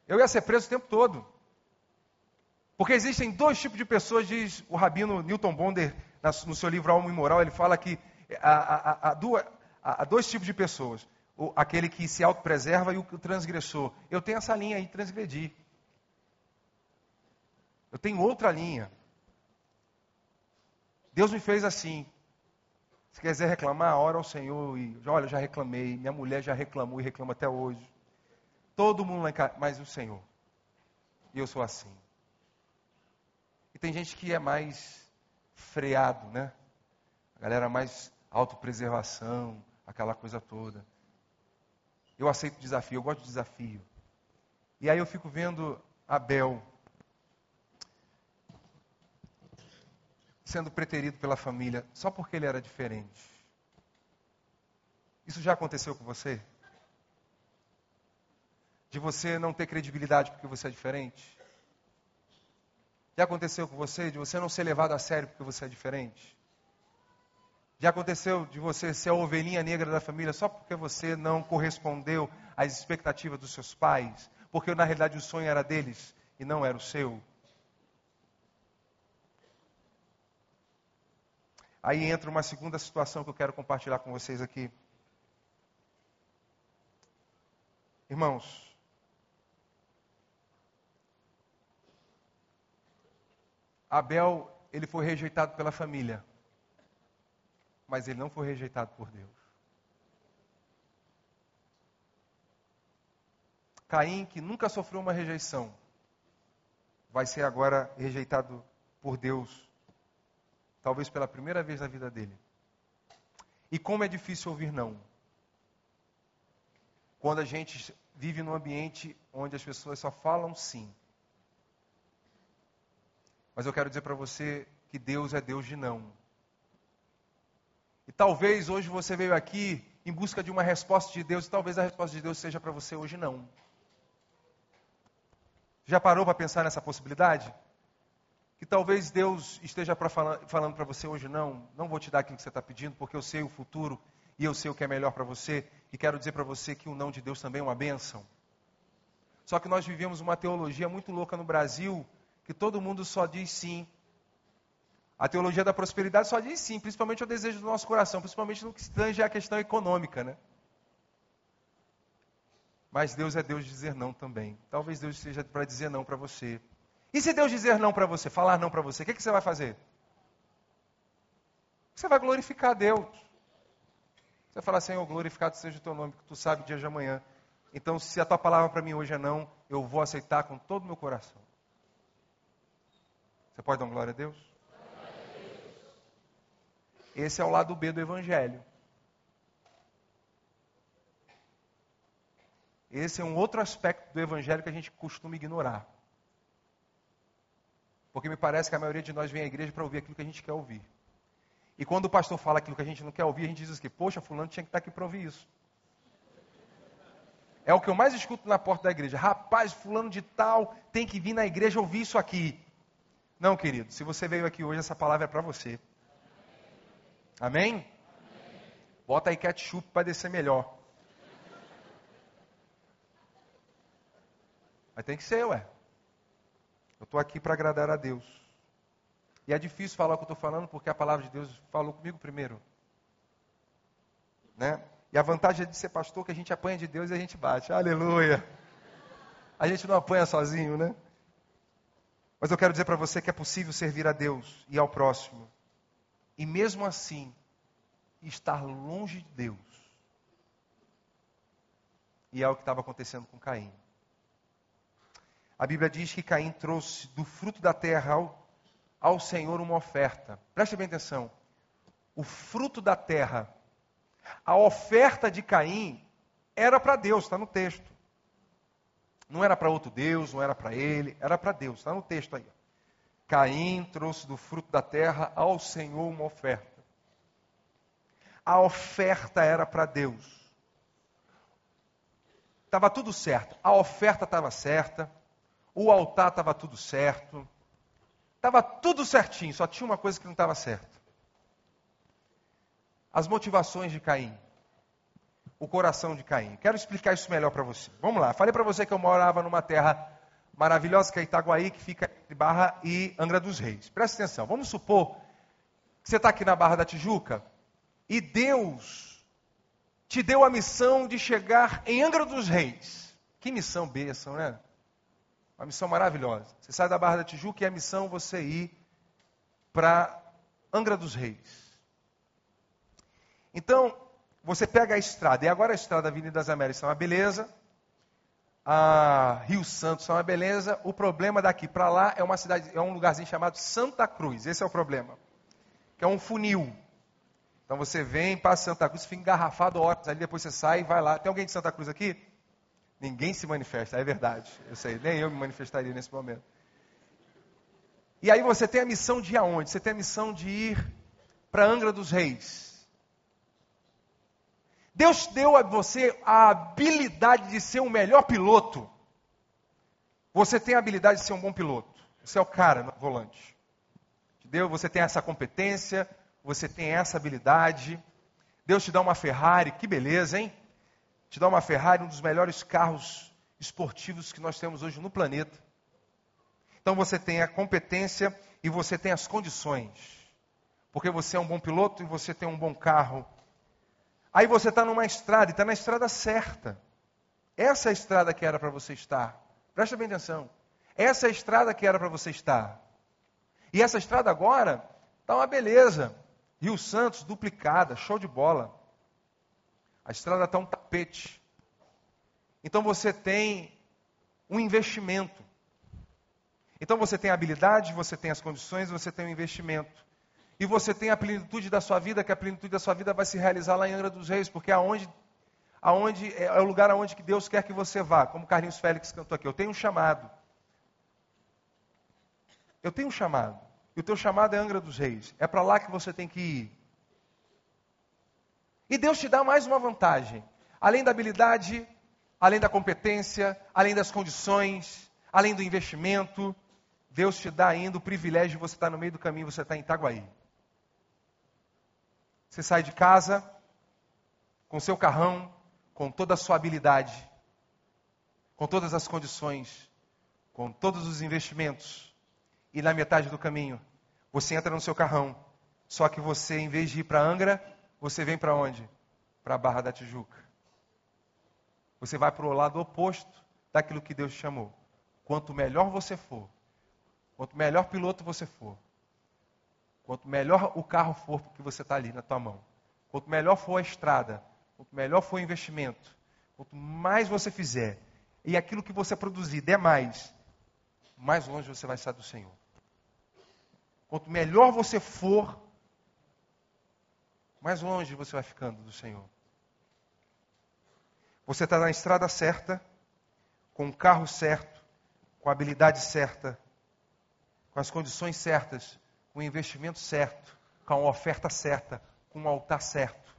Eu ia ser preso o tempo todo. Porque existem dois tipos de pessoas, diz o rabino Newton Bonder, no seu livro Alma e Moral, ele fala que há, há, há, duas, há dois tipos de pessoas. O, aquele que se autopreserva e o transgressor. Eu tenho essa linha aí, transgredir. Eu tenho outra linha. Deus me fez assim. Se quiser reclamar, ora ao Senhor e olha, já reclamei, minha mulher já reclamou e reclama até hoje. Todo mundo lá em casa, mas o Senhor. E eu sou assim. E tem gente que é mais freado, né? A galera mais autopreservação, aquela coisa toda. Eu aceito desafio, eu gosto de desafio. E aí eu fico vendo Abel sendo preterido pela família só porque ele era diferente. Isso já aconteceu com você? De você não ter credibilidade porque você é diferente? Já aconteceu com você de você não ser levado a sério porque você é diferente? Já aconteceu de você ser a ovelhinha negra da família só porque você não correspondeu às expectativas dos seus pais? Porque na realidade o sonho era deles e não era o seu? Aí entra uma segunda situação que eu quero compartilhar com vocês aqui. Irmãos, Abel, ele foi rejeitado pela família mas ele não foi rejeitado por Deus. Caim, que nunca sofreu uma rejeição, vai ser agora rejeitado por Deus, talvez pela primeira vez na vida dele. E como é difícil ouvir não. Quando a gente vive num ambiente onde as pessoas só falam sim. Mas eu quero dizer para você que Deus é Deus de não. E talvez hoje você veio aqui em busca de uma resposta de Deus, e talvez a resposta de Deus seja para você hoje não. Já parou para pensar nessa possibilidade? Que talvez Deus esteja pra falando para você hoje não, não vou te dar aquilo que você está pedindo, porque eu sei o futuro e eu sei o que é melhor para você, e quero dizer para você que o não de Deus também é uma bênção. Só que nós vivemos uma teologia muito louca no Brasil, que todo mundo só diz sim, a teologia da prosperidade só diz sim, principalmente o desejo do nosso coração, principalmente no que tange a questão econômica, né? Mas Deus é Deus de dizer não também. Talvez Deus seja para dizer não para você. E se Deus dizer não para você, falar não para você, o que, que você vai fazer? Você vai glorificar Deus. Você vai falar, Senhor, glorificado seja o teu nome, que tu sabe o dia de amanhã. Então, se a tua palavra para mim hoje é não, eu vou aceitar com todo o meu coração. Você pode dar glória a Deus? Esse é o lado B do Evangelho. Esse é um outro aspecto do Evangelho que a gente costuma ignorar. Porque me parece que a maioria de nós vem à igreja para ouvir aquilo que a gente quer ouvir. E quando o pastor fala aquilo que a gente não quer ouvir, a gente diz que, poxa, fulano tinha que estar aqui para ouvir isso. É o que eu mais escuto na porta da igreja. Rapaz, fulano de tal tem que vir na igreja ouvir isso aqui. Não, querido, se você veio aqui hoje, essa palavra é para você. Amém. Bota aí ketchup para descer melhor. Mas tem que ser, ué. Eu estou aqui para agradar a Deus. E é difícil falar o que eu estou falando porque a palavra de Deus falou comigo primeiro. Né? E a vantagem de ser pastor é que a gente apanha de Deus e a gente bate. Aleluia. A gente não apanha sozinho, né? Mas eu quero dizer para você que é possível servir a Deus e ao próximo e mesmo assim estar longe de Deus. E é o que estava acontecendo com Caim. A Bíblia diz que Caim trouxe do fruto da terra ao, ao Senhor uma oferta. Preste bem atenção. O fruto da terra, a oferta de Caim era para Deus, está no texto. Não era para outro Deus, não era para ele, era para Deus, está no texto aí. Caim trouxe do fruto da terra ao Senhor uma oferta. A oferta era para Deus. Estava tudo certo. A oferta estava certa. O altar estava tudo certo. Estava tudo certinho, só tinha uma coisa que não estava certa. As motivações de Caim. O coração de Caim. Quero explicar isso melhor para você. Vamos lá. Falei para você que eu morava numa terra maravilhosa que é Itaguaí, que fica entre Barra e Angra dos Reis. Presta atenção, vamos supor que você está aqui na Barra da Tijuca e Deus te deu a missão de chegar em Angra dos Reis. Que missão bênção, né? Uma missão maravilhosa. Você sai da Barra da Tijuca e a missão é você ir para Angra dos Reis. Então, você pega a estrada, e agora a estrada Avenida das Américas é uma beleza, a Rio Santo são uma beleza. O problema daqui para lá é uma cidade, é um lugarzinho chamado Santa Cruz. Esse é o problema. Que é um funil. Então você vem, passa Santa Cruz, fica engarrafado horas ali, depois você sai e vai lá. Tem alguém de Santa Cruz aqui? Ninguém se manifesta, é verdade. Eu sei, nem eu me manifestaria nesse momento. E aí você tem a missão de ir aonde? Você tem a missão de ir para Angra dos Reis. Deus deu a você a habilidade de ser um melhor piloto. Você tem a habilidade de ser um bom piloto. Você é o cara no volante. Deu, você tem essa competência, você tem essa habilidade. Deus te dá uma Ferrari, que beleza, hein? Te dá uma Ferrari, um dos melhores carros esportivos que nós temos hoje no planeta. Então você tem a competência e você tem as condições. Porque você é um bom piloto e você tem um bom carro. Aí você está numa estrada e está na estrada certa. Essa é a estrada que era para você estar. Presta bem atenção. Essa é a estrada que era para você estar. E essa estrada agora está uma beleza. Rio Santos duplicada, show de bola. A estrada está um tapete. Então você tem um investimento. Então você tem habilidade, você tem as condições, você tem o investimento. E você tem a plenitude da sua vida, que a plenitude da sua vida vai se realizar lá em Angra dos Reis, porque é aonde, aonde é o lugar aonde que Deus quer que você vá, como Carlinhos Félix cantou aqui. Eu tenho um chamado. Eu tenho um chamado. E o teu chamado é Angra dos Reis. É para lá que você tem que ir. E Deus te dá mais uma vantagem. Além da habilidade, além da competência, além das condições, além do investimento, Deus te dá ainda o privilégio de você estar no meio do caminho, você está em Itaguaí. Você sai de casa com seu carrão, com toda a sua habilidade, com todas as condições, com todos os investimentos, e na metade do caminho, você entra no seu carrão, só que você, em vez de ir para Angra, você vem para onde? Para a Barra da Tijuca. Você vai para o lado oposto daquilo que Deus chamou. Quanto melhor você for, quanto melhor piloto você for, quanto melhor o carro for que você está ali na tua mão, quanto melhor for a estrada, quanto melhor for o investimento, quanto mais você fizer e aquilo que você produzir der mais, mais longe você vai estar do Senhor. Quanto melhor você for, mais longe você vai ficando do Senhor. Você está na estrada certa, com o carro certo, com a habilidade certa, com as condições certas, com o investimento certo, com a oferta certa, com o altar certo.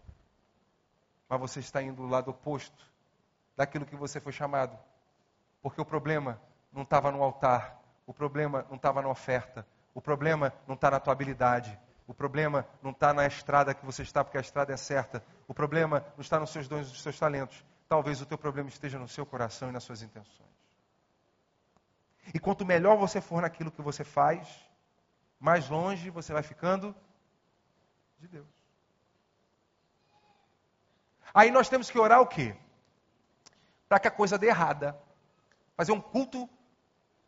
Mas você está indo do lado oposto daquilo que você foi chamado. Porque o problema não estava no altar, o problema não estava na oferta, o problema não está na tua habilidade, o problema não está na estrada que você está, porque a estrada é certa. O problema não está nos seus dons e nos seus talentos. Talvez o teu problema esteja no seu coração e nas suas intenções. E quanto melhor você for naquilo que você faz, mais longe você vai ficando de Deus. Aí nós temos que orar o quê? Para que a coisa dê errada. Fazer um culto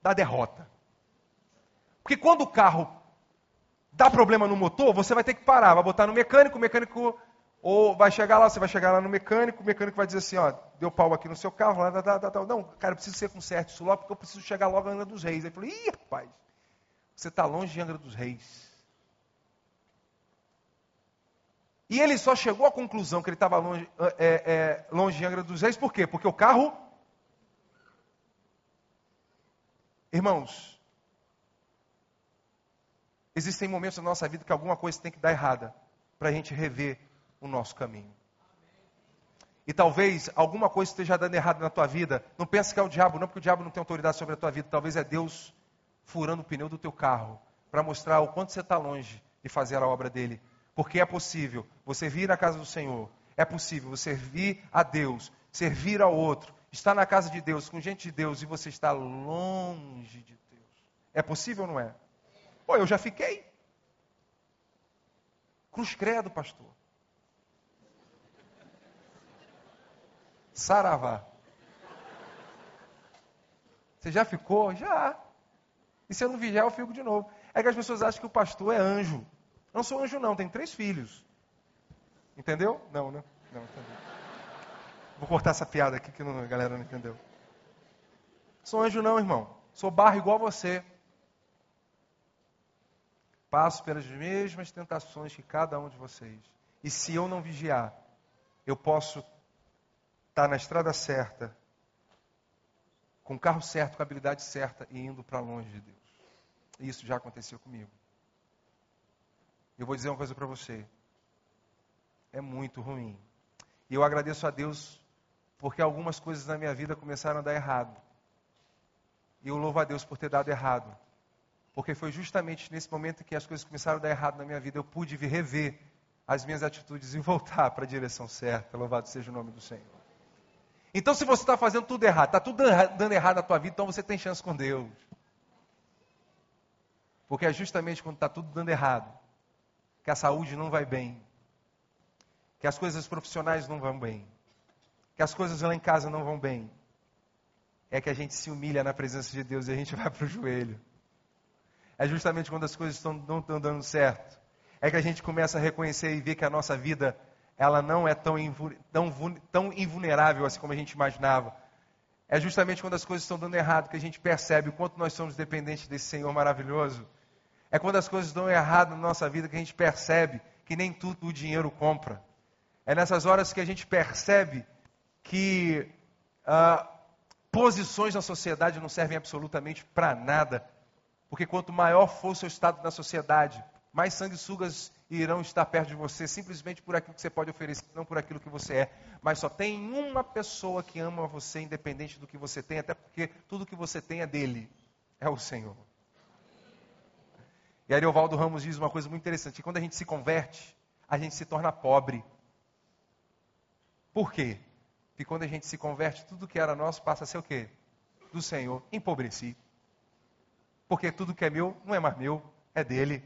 da derrota. Porque quando o carro dá problema no motor, você vai ter que parar, vai botar no mecânico, o mecânico ou vai chegar lá, você vai chegar lá no mecânico, o mecânico vai dizer assim, ó, deu pau aqui no seu carro, lá, tá, tá, tá, não, cara, eu preciso ser com certo isso logo, porque eu preciso chegar logo a Angra dos Reis. Aí falei, ih, rapaz, você está longe de Angra dos Reis. E ele só chegou à conclusão que ele estava longe, é, é, longe de Angra dos Reis, por quê? Porque o carro. Irmãos, existem momentos na nossa vida que alguma coisa tem que dar errada para a gente rever o nosso caminho. E talvez alguma coisa esteja dando errado na tua vida. Não pense que é o diabo, não, porque o diabo não tem autoridade sobre a tua vida. Talvez é Deus furando o pneu do teu carro para mostrar o quanto você está longe de fazer a obra dele. Porque é possível você vir à casa do Senhor, é possível você servir a Deus, servir ao outro, estar na casa de Deus, com gente de Deus e você está longe de Deus. É possível ou não é? Pô, eu já fiquei. Cruz credo, pastor. Saravá. Você já ficou? Já. E se eu não vigiar, eu fico de novo. É que as pessoas acham que o pastor é anjo. Eu não sou anjo, não, tenho três filhos. Entendeu? Não, né? Não, entendeu. Vou cortar essa piada aqui que não, a galera não entendeu. Sou anjo, não, irmão. Sou barro igual você. Passo pelas mesmas tentações que cada um de vocês. E se eu não vigiar, eu posso estar na estrada certa, com o carro certo, com a habilidade certa e indo para longe de Deus. Isso já aconteceu comigo. Eu vou dizer uma coisa para você. É muito ruim. E eu agradeço a Deus porque algumas coisas na minha vida começaram a dar errado. E eu louvo a Deus por ter dado errado. Porque foi justamente nesse momento que as coisas começaram a dar errado na minha vida, eu pude rever as minhas atitudes e voltar para a direção certa. Louvado seja o nome do Senhor. Então, se você está fazendo tudo errado, está tudo dando errado na tua vida, então você tem chance com Deus. Porque é justamente quando está tudo dando errado, que a saúde não vai bem, que as coisas profissionais não vão bem, que as coisas lá em casa não vão bem, é que a gente se humilha na presença de Deus e a gente vai para o joelho. É justamente quando as coisas não estão dando certo, é que a gente começa a reconhecer e ver que a nossa vida ela não é tão, tão, invulnerável assim como a gente imaginava. É justamente quando as coisas estão dando errado que a gente percebe o quanto nós somos dependentes desse Senhor maravilhoso. É quando as coisas dão errado na nossa vida que a gente percebe que nem tudo o dinheiro compra. É nessas horas que a gente percebe que ah, posições na sociedade não servem absolutamente para nada. Porque quanto maior for o seu estado na sociedade, mais sanguessugas irão estar perto de você simplesmente por aquilo que você pode oferecer, não por aquilo que você é. Mas só tem uma pessoa que ama você, independente do que você tem, até porque tudo que você tem é dele, é o Senhor. E Ariovaldo Ramos diz uma coisa muito interessante: quando a gente se converte, a gente se torna pobre. Por quê? Porque quando a gente se converte, tudo que era nosso passa a ser o quê? Do Senhor. Empobreci. Porque tudo que é meu não é mais meu, é dele.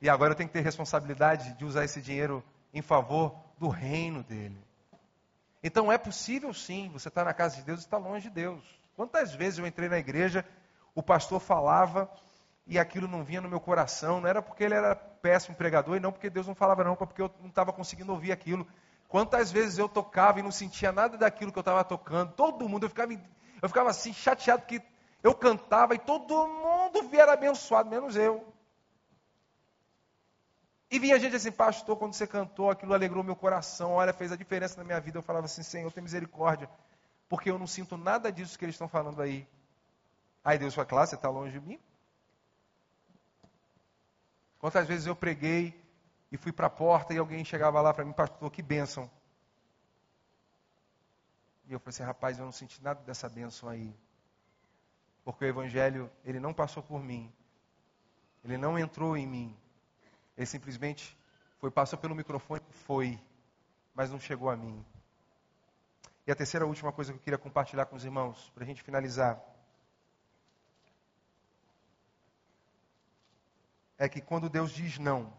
E agora eu tenho que ter responsabilidade de usar esse dinheiro em favor do reino dele. Então é possível sim, você está na casa de Deus e está longe de Deus. Quantas vezes eu entrei na igreja, o pastor falava e aquilo não vinha no meu coração, não era porque ele era péssimo pregador e não porque Deus não falava não, porque eu não estava conseguindo ouvir aquilo. Quantas vezes eu tocava e não sentia nada daquilo que eu estava tocando, todo mundo, eu ficava, eu ficava assim chateado porque eu cantava e todo mundo via abençoado, menos eu. E vinha gente assim, pastor, quando você cantou, aquilo alegrou meu coração, olha, fez a diferença na minha vida. Eu falava assim, Senhor, tem misericórdia, porque eu não sinto nada disso que eles estão falando aí. Aí Deus falou, claro, você está longe de mim. Quantas vezes eu preguei e fui para a porta e alguém chegava lá para mim, pastor, que bênção. E eu falei assim, rapaz, eu não senti nada dessa bênção aí. Porque o Evangelho, ele não passou por mim. Ele não entrou em mim. Ele simplesmente foi, passou pelo microfone, foi, mas não chegou a mim. E a terceira última coisa que eu queria compartilhar com os irmãos, para a gente finalizar, é que quando Deus diz não,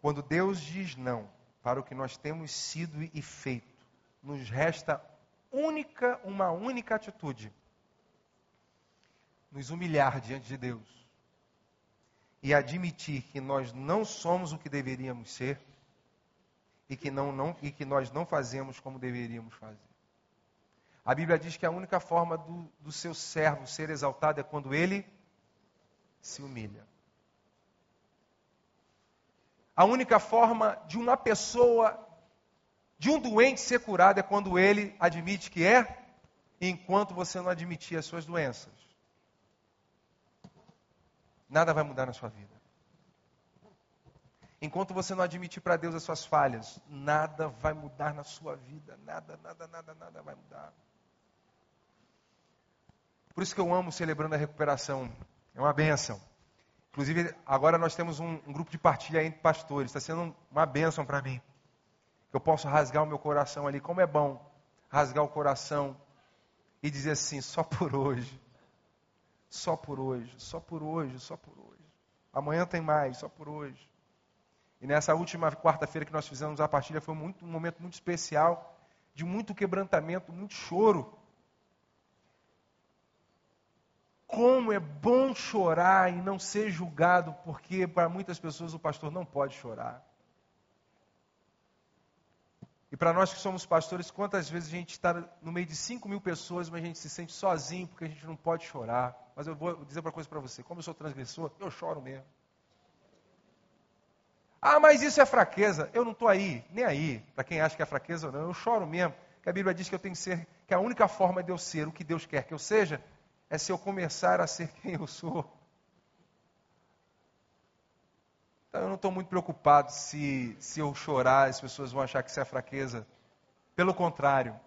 quando Deus diz não para o que nós temos sido e feito, nos resta única, uma única atitude nos humilhar diante de Deus e admitir que nós não somos o que deveríamos ser e que, não, não, e que nós não fazemos como deveríamos fazer. A Bíblia diz que a única forma do, do seu servo ser exaltado é quando ele se humilha. A única forma de uma pessoa, de um doente ser curado é quando ele admite que é, enquanto você não admitir as suas doenças nada vai mudar na sua vida. Enquanto você não admitir para Deus as suas falhas, nada vai mudar na sua vida. Nada, nada, nada, nada vai mudar. Por isso que eu amo celebrando a recuperação. É uma benção. Inclusive, agora nós temos um, um grupo de partilha entre pastores. Está sendo uma benção para mim. Eu posso rasgar o meu coração ali. Como é bom rasgar o coração e dizer assim: só por hoje. Só por hoje, só por hoje, só por hoje. Amanhã tem mais, só por hoje. E nessa última quarta-feira que nós fizemos a partilha foi muito, um momento muito especial, de muito quebrantamento, muito choro. Como é bom chorar e não ser julgado, porque para muitas pessoas o pastor não pode chorar. E para nós que somos pastores, quantas vezes a gente está no meio de 5 mil pessoas, mas a gente se sente sozinho porque a gente não pode chorar. Mas eu vou dizer uma coisa para você: como eu sou transgressor, eu choro mesmo. Ah, mas isso é fraqueza. Eu não estou aí, nem aí, para quem acha que é fraqueza ou não. Eu choro mesmo. Que a Bíblia diz que eu tenho que ser, que a única forma de eu ser o que Deus quer que eu seja, é se eu começar a ser quem eu sou. Então eu não estou muito preocupado se, se eu chorar, as pessoas vão achar que isso é fraqueza. Pelo contrário,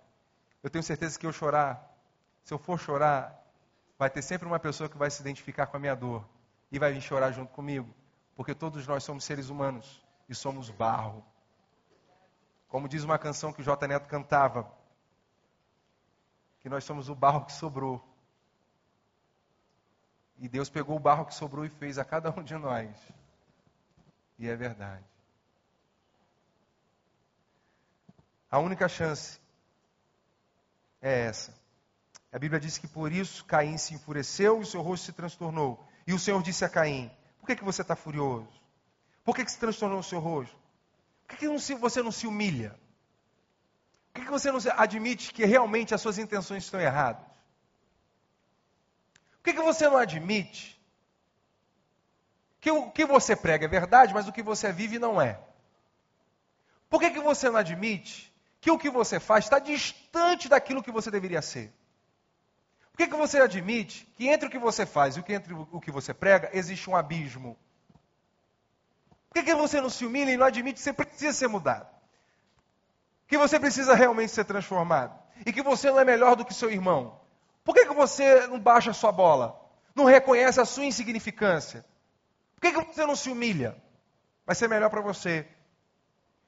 eu tenho certeza que eu chorar Se eu for chorar, vai ter sempre uma pessoa que vai se identificar com a minha dor e vai vir chorar junto comigo, porque todos nós somos seres humanos e somos barro. Como diz uma canção que o J. Neto cantava, que nós somos o barro que sobrou. E Deus pegou o barro que sobrou e fez a cada um de nós. E é verdade. A única chance é essa. A Bíblia diz que por isso Caim se enfureceu e seu rosto se transtornou. E o Senhor disse a Caim: Por que, que você está furioso? Por que, que se transtornou o seu rosto? Por que, que você não se humilha? Por que, que você não admite que realmente as suas intenções estão erradas? Por que, que você não admite que o que você prega é verdade, mas o que você vive não é? Por que, que você não admite que o que você faz está distante daquilo que você deveria ser? Por que, que você admite que entre o que você faz e o que entre o que você prega existe um abismo? Por que, que você não se humilha e não admite que você precisa ser mudado? Que você precisa realmente ser transformado? E que você não é melhor do que seu irmão? Por que, que você não baixa a sua bola? Não reconhece a sua insignificância? Por que, que você não se humilha? Vai ser melhor para você.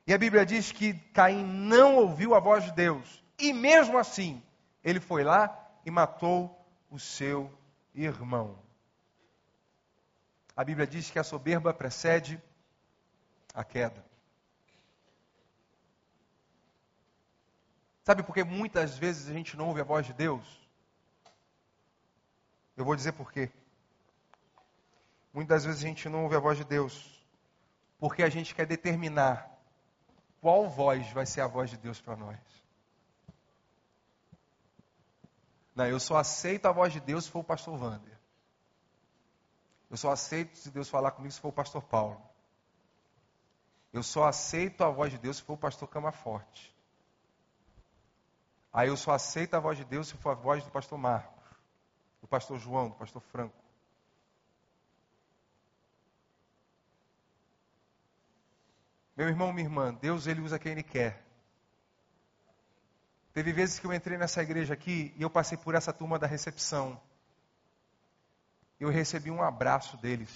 E a Bíblia diz que Caim não ouviu a voz de Deus. E mesmo assim, ele foi lá e matou o seu irmão. A Bíblia diz que a soberba precede a queda. Sabe por que muitas vezes a gente não ouve a voz de Deus? Eu vou dizer por quê. Muitas vezes a gente não ouve a voz de Deus porque a gente quer determinar qual voz vai ser a voz de Deus para nós. Não, eu só aceito a voz de Deus se for o pastor Wander. Eu só aceito se Deus falar comigo se for o pastor Paulo. Eu só aceito a voz de Deus se for o pastor Cama Forte. Aí eu só aceito a voz de Deus se for a voz do pastor Marcos, do pastor João, do pastor Franco. Meu irmão, minha irmã, Deus ele usa quem ele quer. Teve vezes que eu entrei nessa igreja aqui e eu passei por essa turma da recepção. Eu recebi um abraço deles.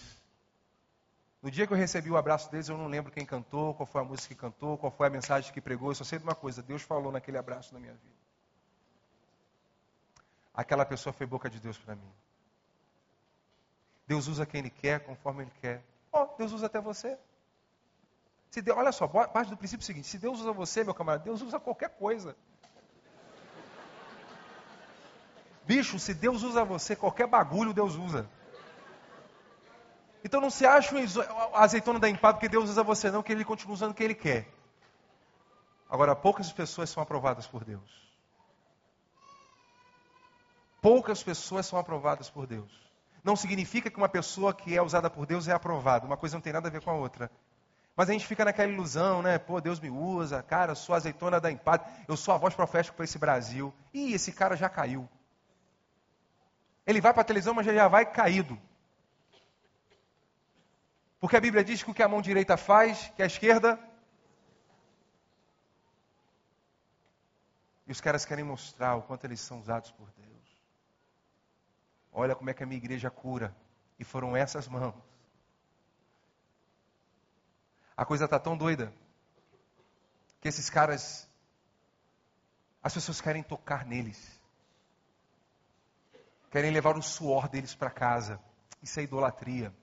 No dia que eu recebi o abraço deles, eu não lembro quem cantou, qual foi a música que cantou, qual foi a mensagem que pregou. Eu só sei de uma coisa: Deus falou naquele abraço na minha vida. Aquela pessoa foi boca de Deus para mim. Deus usa quem Ele quer, conforme Ele quer. Oh, Deus usa até você. Se Deus, olha só, parte do princípio seguinte: se Deus usa você, meu camarada, Deus usa qualquer coisa. Bicho, se Deus usa você, qualquer bagulho Deus usa. Então não se acha a azeitona da empada porque Deus usa você, não, que Ele continua usando o que Ele quer. Agora, poucas pessoas são aprovadas por Deus. Poucas pessoas são aprovadas por Deus. Não significa que uma pessoa que é usada por Deus é aprovada. Uma coisa não tem nada a ver com a outra. Mas a gente fica naquela ilusão, né? Pô, Deus me usa, cara, eu sou a azeitona da empada, eu sou a voz profética para esse Brasil. Ih, esse cara já caiu. Ele vai para a televisão, mas já vai caído. Porque a Bíblia diz que o que a mão direita faz, que a esquerda. E os caras querem mostrar o quanto eles são usados por Deus. Olha como é que a minha igreja cura. E foram essas mãos. A coisa está tão doida que esses caras, as pessoas querem tocar neles, querem levar o suor deles para casa. Isso é idolatria.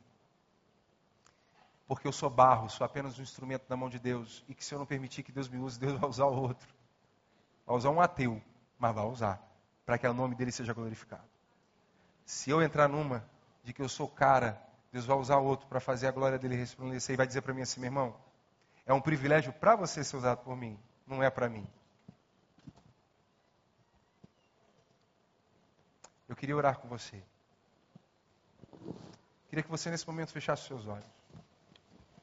Porque eu sou barro, sou apenas um instrumento na mão de Deus. E que se eu não permitir que Deus me use, Deus vai usar o outro. Vai usar um ateu, mas vai usar. Para que o nome dele seja glorificado. Se eu entrar numa de que eu sou cara Deus vai usar outro para fazer a glória dele resplandecer e vai dizer para mim assim, meu irmão, é um privilégio para você ser usado por mim, não é para mim. Eu queria orar com você. Queria que você nesse momento fechasse seus olhos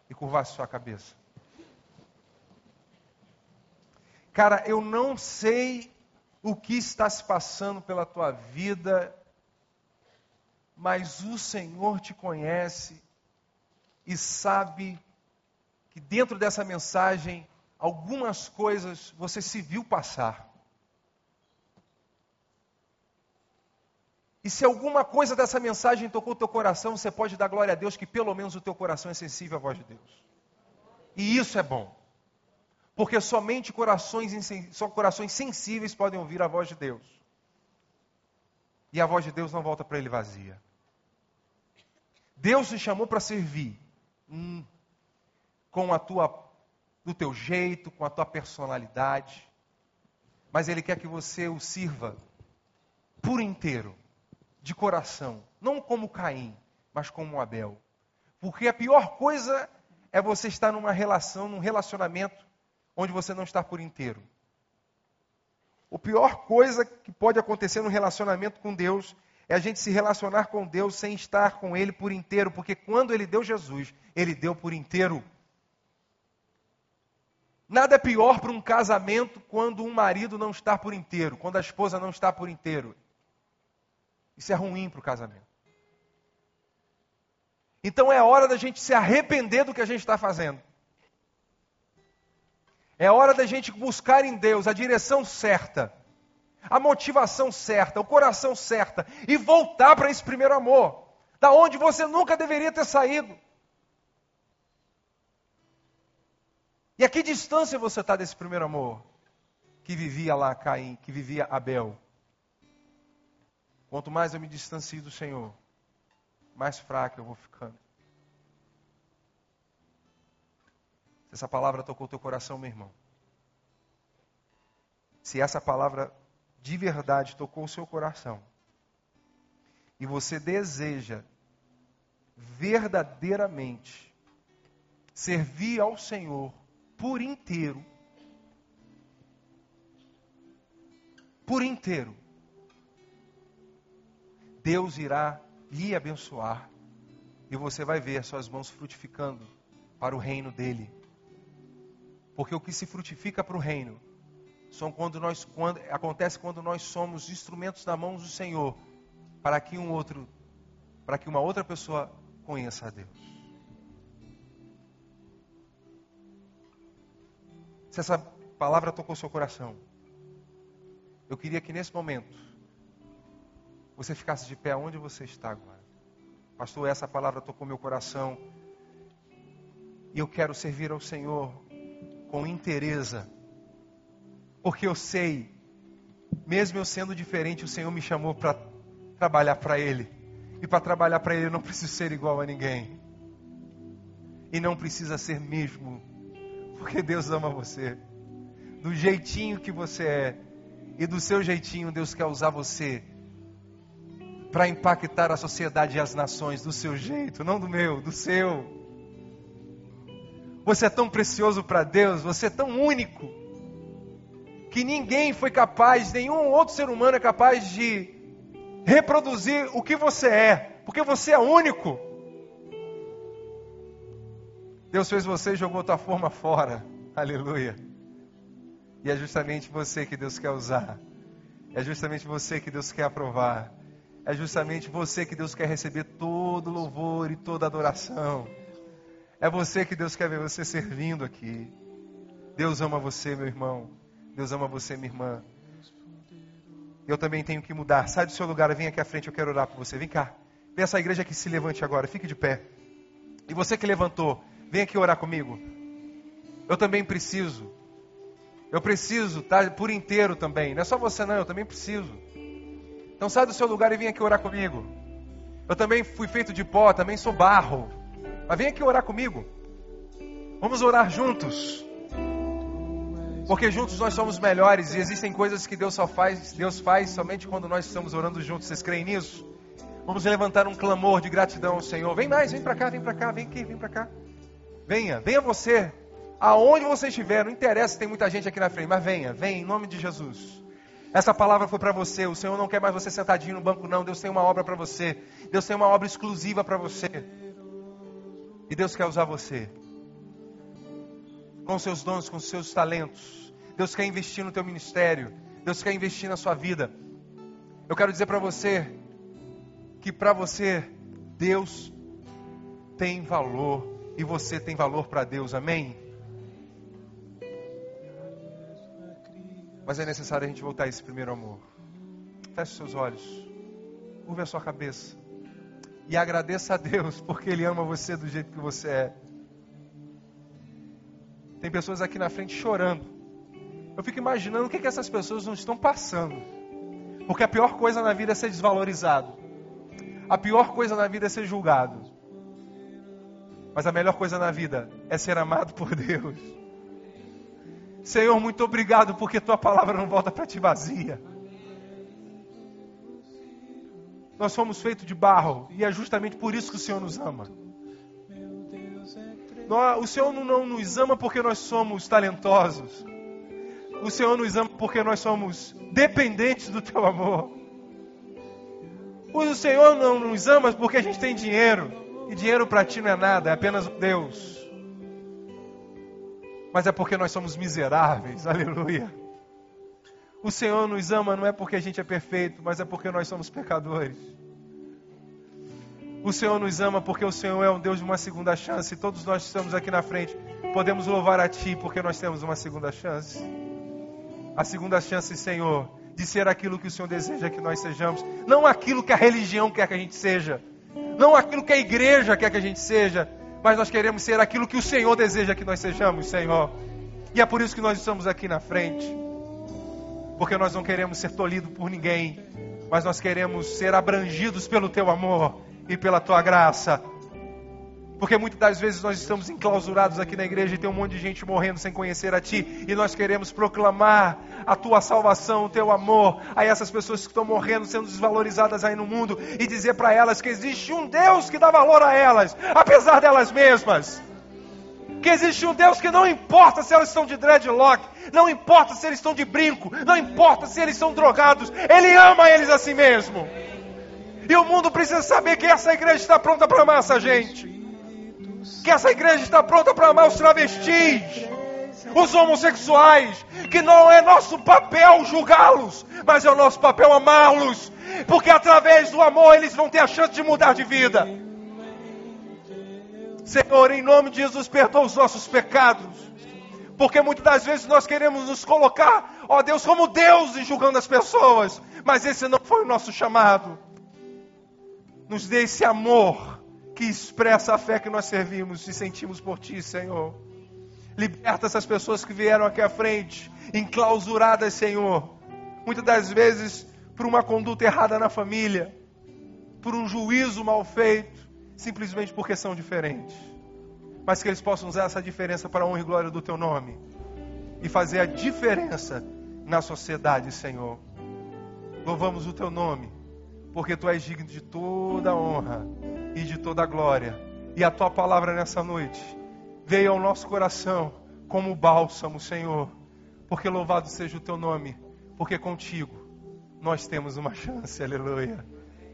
e curvasse sua cabeça. Cara, eu não sei o que está se passando pela tua vida mas o Senhor te conhece e sabe que dentro dessa mensagem algumas coisas você se viu passar. E se alguma coisa dessa mensagem tocou o teu coração, você pode dar glória a Deus que pelo menos o teu coração é sensível à voz de Deus. E isso é bom. Porque somente corações, só corações sensíveis podem ouvir a voz de Deus. E a voz de Deus não volta para ele vazia. Deus te chamou para servir. Hum, com a tua, do teu jeito, com a tua personalidade. Mas Ele quer que você o sirva por inteiro, de coração. Não como Caim, mas como Abel. Porque a pior coisa é você estar numa relação, num relacionamento, onde você não está por inteiro. O pior coisa que pode acontecer no relacionamento com Deus é a gente se relacionar com Deus sem estar com Ele por inteiro, porque quando Ele deu Jesus, Ele deu por inteiro. Nada é pior para um casamento quando um marido não está por inteiro, quando a esposa não está por inteiro. Isso é ruim para o casamento. Então é hora da gente se arrepender do que a gente está fazendo. É hora da gente buscar em Deus a direção certa, a motivação certa, o coração certo e voltar para esse primeiro amor, da onde você nunca deveria ter saído. E a que distância você está desse primeiro amor que vivia lá Caim, que vivia Abel? Quanto mais eu me distancio do Senhor, mais fraco eu vou ficando. Se essa palavra tocou teu coração, meu irmão. Se essa palavra de verdade tocou o seu coração. E você deseja verdadeiramente servir ao Senhor por inteiro. Por inteiro. Deus irá lhe abençoar e você vai ver as suas mãos frutificando para o reino dele. Porque o que se frutifica para o reino são quando nós quando acontece quando nós somos instrumentos na mão do Senhor para que um outro para que uma outra pessoa conheça a Deus. Se essa palavra tocou seu coração, eu queria que nesse momento você ficasse de pé onde você está agora. Pastor, essa palavra tocou meu coração e eu quero servir ao Senhor com interesse, porque eu sei, mesmo eu sendo diferente, o Senhor me chamou para trabalhar para Ele. E para trabalhar para Ele eu não preciso ser igual a ninguém. E não precisa ser mesmo, porque Deus ama você. Do jeitinho que você é. E do seu jeitinho, Deus quer usar você para impactar a sociedade e as nações do seu jeito, não do meu, do seu. Você é tão precioso para Deus, você é tão único, que ninguém foi capaz, nenhum outro ser humano é capaz de reproduzir o que você é, porque você é único. Deus fez você e jogou tua forma fora. Aleluia. E é justamente você que Deus quer usar. É justamente você que Deus quer aprovar. É justamente você que Deus quer receber todo louvor e toda adoração. É você que Deus quer ver você servindo aqui. Deus ama você, meu irmão. Deus ama você, minha irmã. Eu também tenho que mudar. Sai do seu lugar, vem aqui à frente, eu quero orar por você. Vem cá. Vem essa igreja que se levante agora, fique de pé. E você que levantou, vem aqui orar comigo. Eu também preciso. Eu preciso, tá? Por inteiro também. Não é só você não, eu também preciso. Então sai do seu lugar e vem aqui orar comigo. Eu também fui feito de pó, também sou barro. Mas vem aqui orar comigo. Vamos orar juntos. Porque juntos nós somos melhores e existem coisas que Deus só faz, Deus faz somente quando nós estamos orando juntos. Vocês creem nisso? Vamos levantar um clamor de gratidão ao Senhor. Vem mais, vem para cá, vem para cá, vem aqui, vem para cá. Venha, venha você. Aonde você estiver, não interessa tem muita gente aqui na frente, mas venha, venha em nome de Jesus. Essa palavra foi para você. O Senhor não quer mais você sentadinho no banco, não. Deus tem uma obra para você. Deus tem uma obra exclusiva para você. E Deus quer usar você. Com seus dons, com seus talentos. Deus quer investir no teu ministério. Deus quer investir na sua vida. Eu quero dizer para você que para você Deus tem valor e você tem valor para Deus. Amém? Mas é necessário a gente voltar a esse primeiro amor. Feche seus olhos. curva a sua cabeça e agradeça a Deus porque Ele ama você do jeito que você é. Tem pessoas aqui na frente chorando. Eu fico imaginando o que, que essas pessoas não estão passando. Porque a pior coisa na vida é ser desvalorizado. A pior coisa na vida é ser julgado. Mas a melhor coisa na vida é ser amado por Deus. Senhor, muito obrigado porque tua palavra não volta para ti vazia. Nós somos feitos de barro e é justamente por isso que o Senhor nos ama. O Senhor não nos ama porque nós somos talentosos. O Senhor nos ama porque nós somos dependentes do teu amor. O Senhor não nos ama porque a gente tem dinheiro. E dinheiro para ti não é nada, é apenas Deus. Mas é porque nós somos miseráveis, aleluia. O Senhor nos ama não é porque a gente é perfeito, mas é porque nós somos pecadores. O Senhor nos ama porque o Senhor é um Deus de uma segunda chance. E todos nós que estamos aqui na frente podemos louvar a Ti porque nós temos uma segunda chance. A segunda chance, Senhor, de ser aquilo que o Senhor deseja que nós sejamos. Não aquilo que a religião quer que a gente seja. Não aquilo que a igreja quer que a gente seja. Mas nós queremos ser aquilo que o Senhor deseja que nós sejamos, Senhor. E é por isso que nós estamos aqui na frente. Porque nós não queremos ser tolhidos por ninguém. Mas nós queremos ser abrangidos pelo Teu amor e pela Tua graça. Porque muitas das vezes nós estamos enclausurados aqui na igreja e tem um monte de gente morrendo sem conhecer a Ti. E nós queremos proclamar a Tua salvação, o Teu amor a essas pessoas que estão morrendo, sendo desvalorizadas aí no mundo. E dizer para elas que existe um Deus que dá valor a elas, apesar delas mesmas. Que existe um Deus que não importa se elas estão de dreadlock, não importa se eles estão de brinco, não importa se eles são drogados, Ele ama eles assim mesmo. E o mundo precisa saber que essa igreja está pronta para amar essa gente que essa igreja está pronta para amar os travestis, os homossexuais, que não é nosso papel julgá-los, mas é o nosso papel amá-los, porque através do amor eles vão ter a chance de mudar de vida. Senhor, em nome de Jesus, perdoa os nossos pecados, porque muitas das vezes nós queremos nos colocar, ó Deus, como Deus julgando as pessoas, mas esse não foi o nosso chamado. Nos dê esse amor que expressa a fé que nós servimos e sentimos por Ti, Senhor. Liberta essas pessoas que vieram aqui à frente, enclausuradas, Senhor. Muitas das vezes por uma conduta errada na família, por um juízo mal feito, simplesmente porque são diferentes. Mas que eles possam usar essa diferença para a honra e glória do Teu nome e fazer a diferença na sociedade, Senhor. Louvamos o Teu nome, porque Tu és digno de toda honra e de toda glória. E a tua palavra nessa noite veio ao nosso coração como bálsamo, Senhor. Porque louvado seja o teu nome, porque contigo nós temos uma chance, aleluia.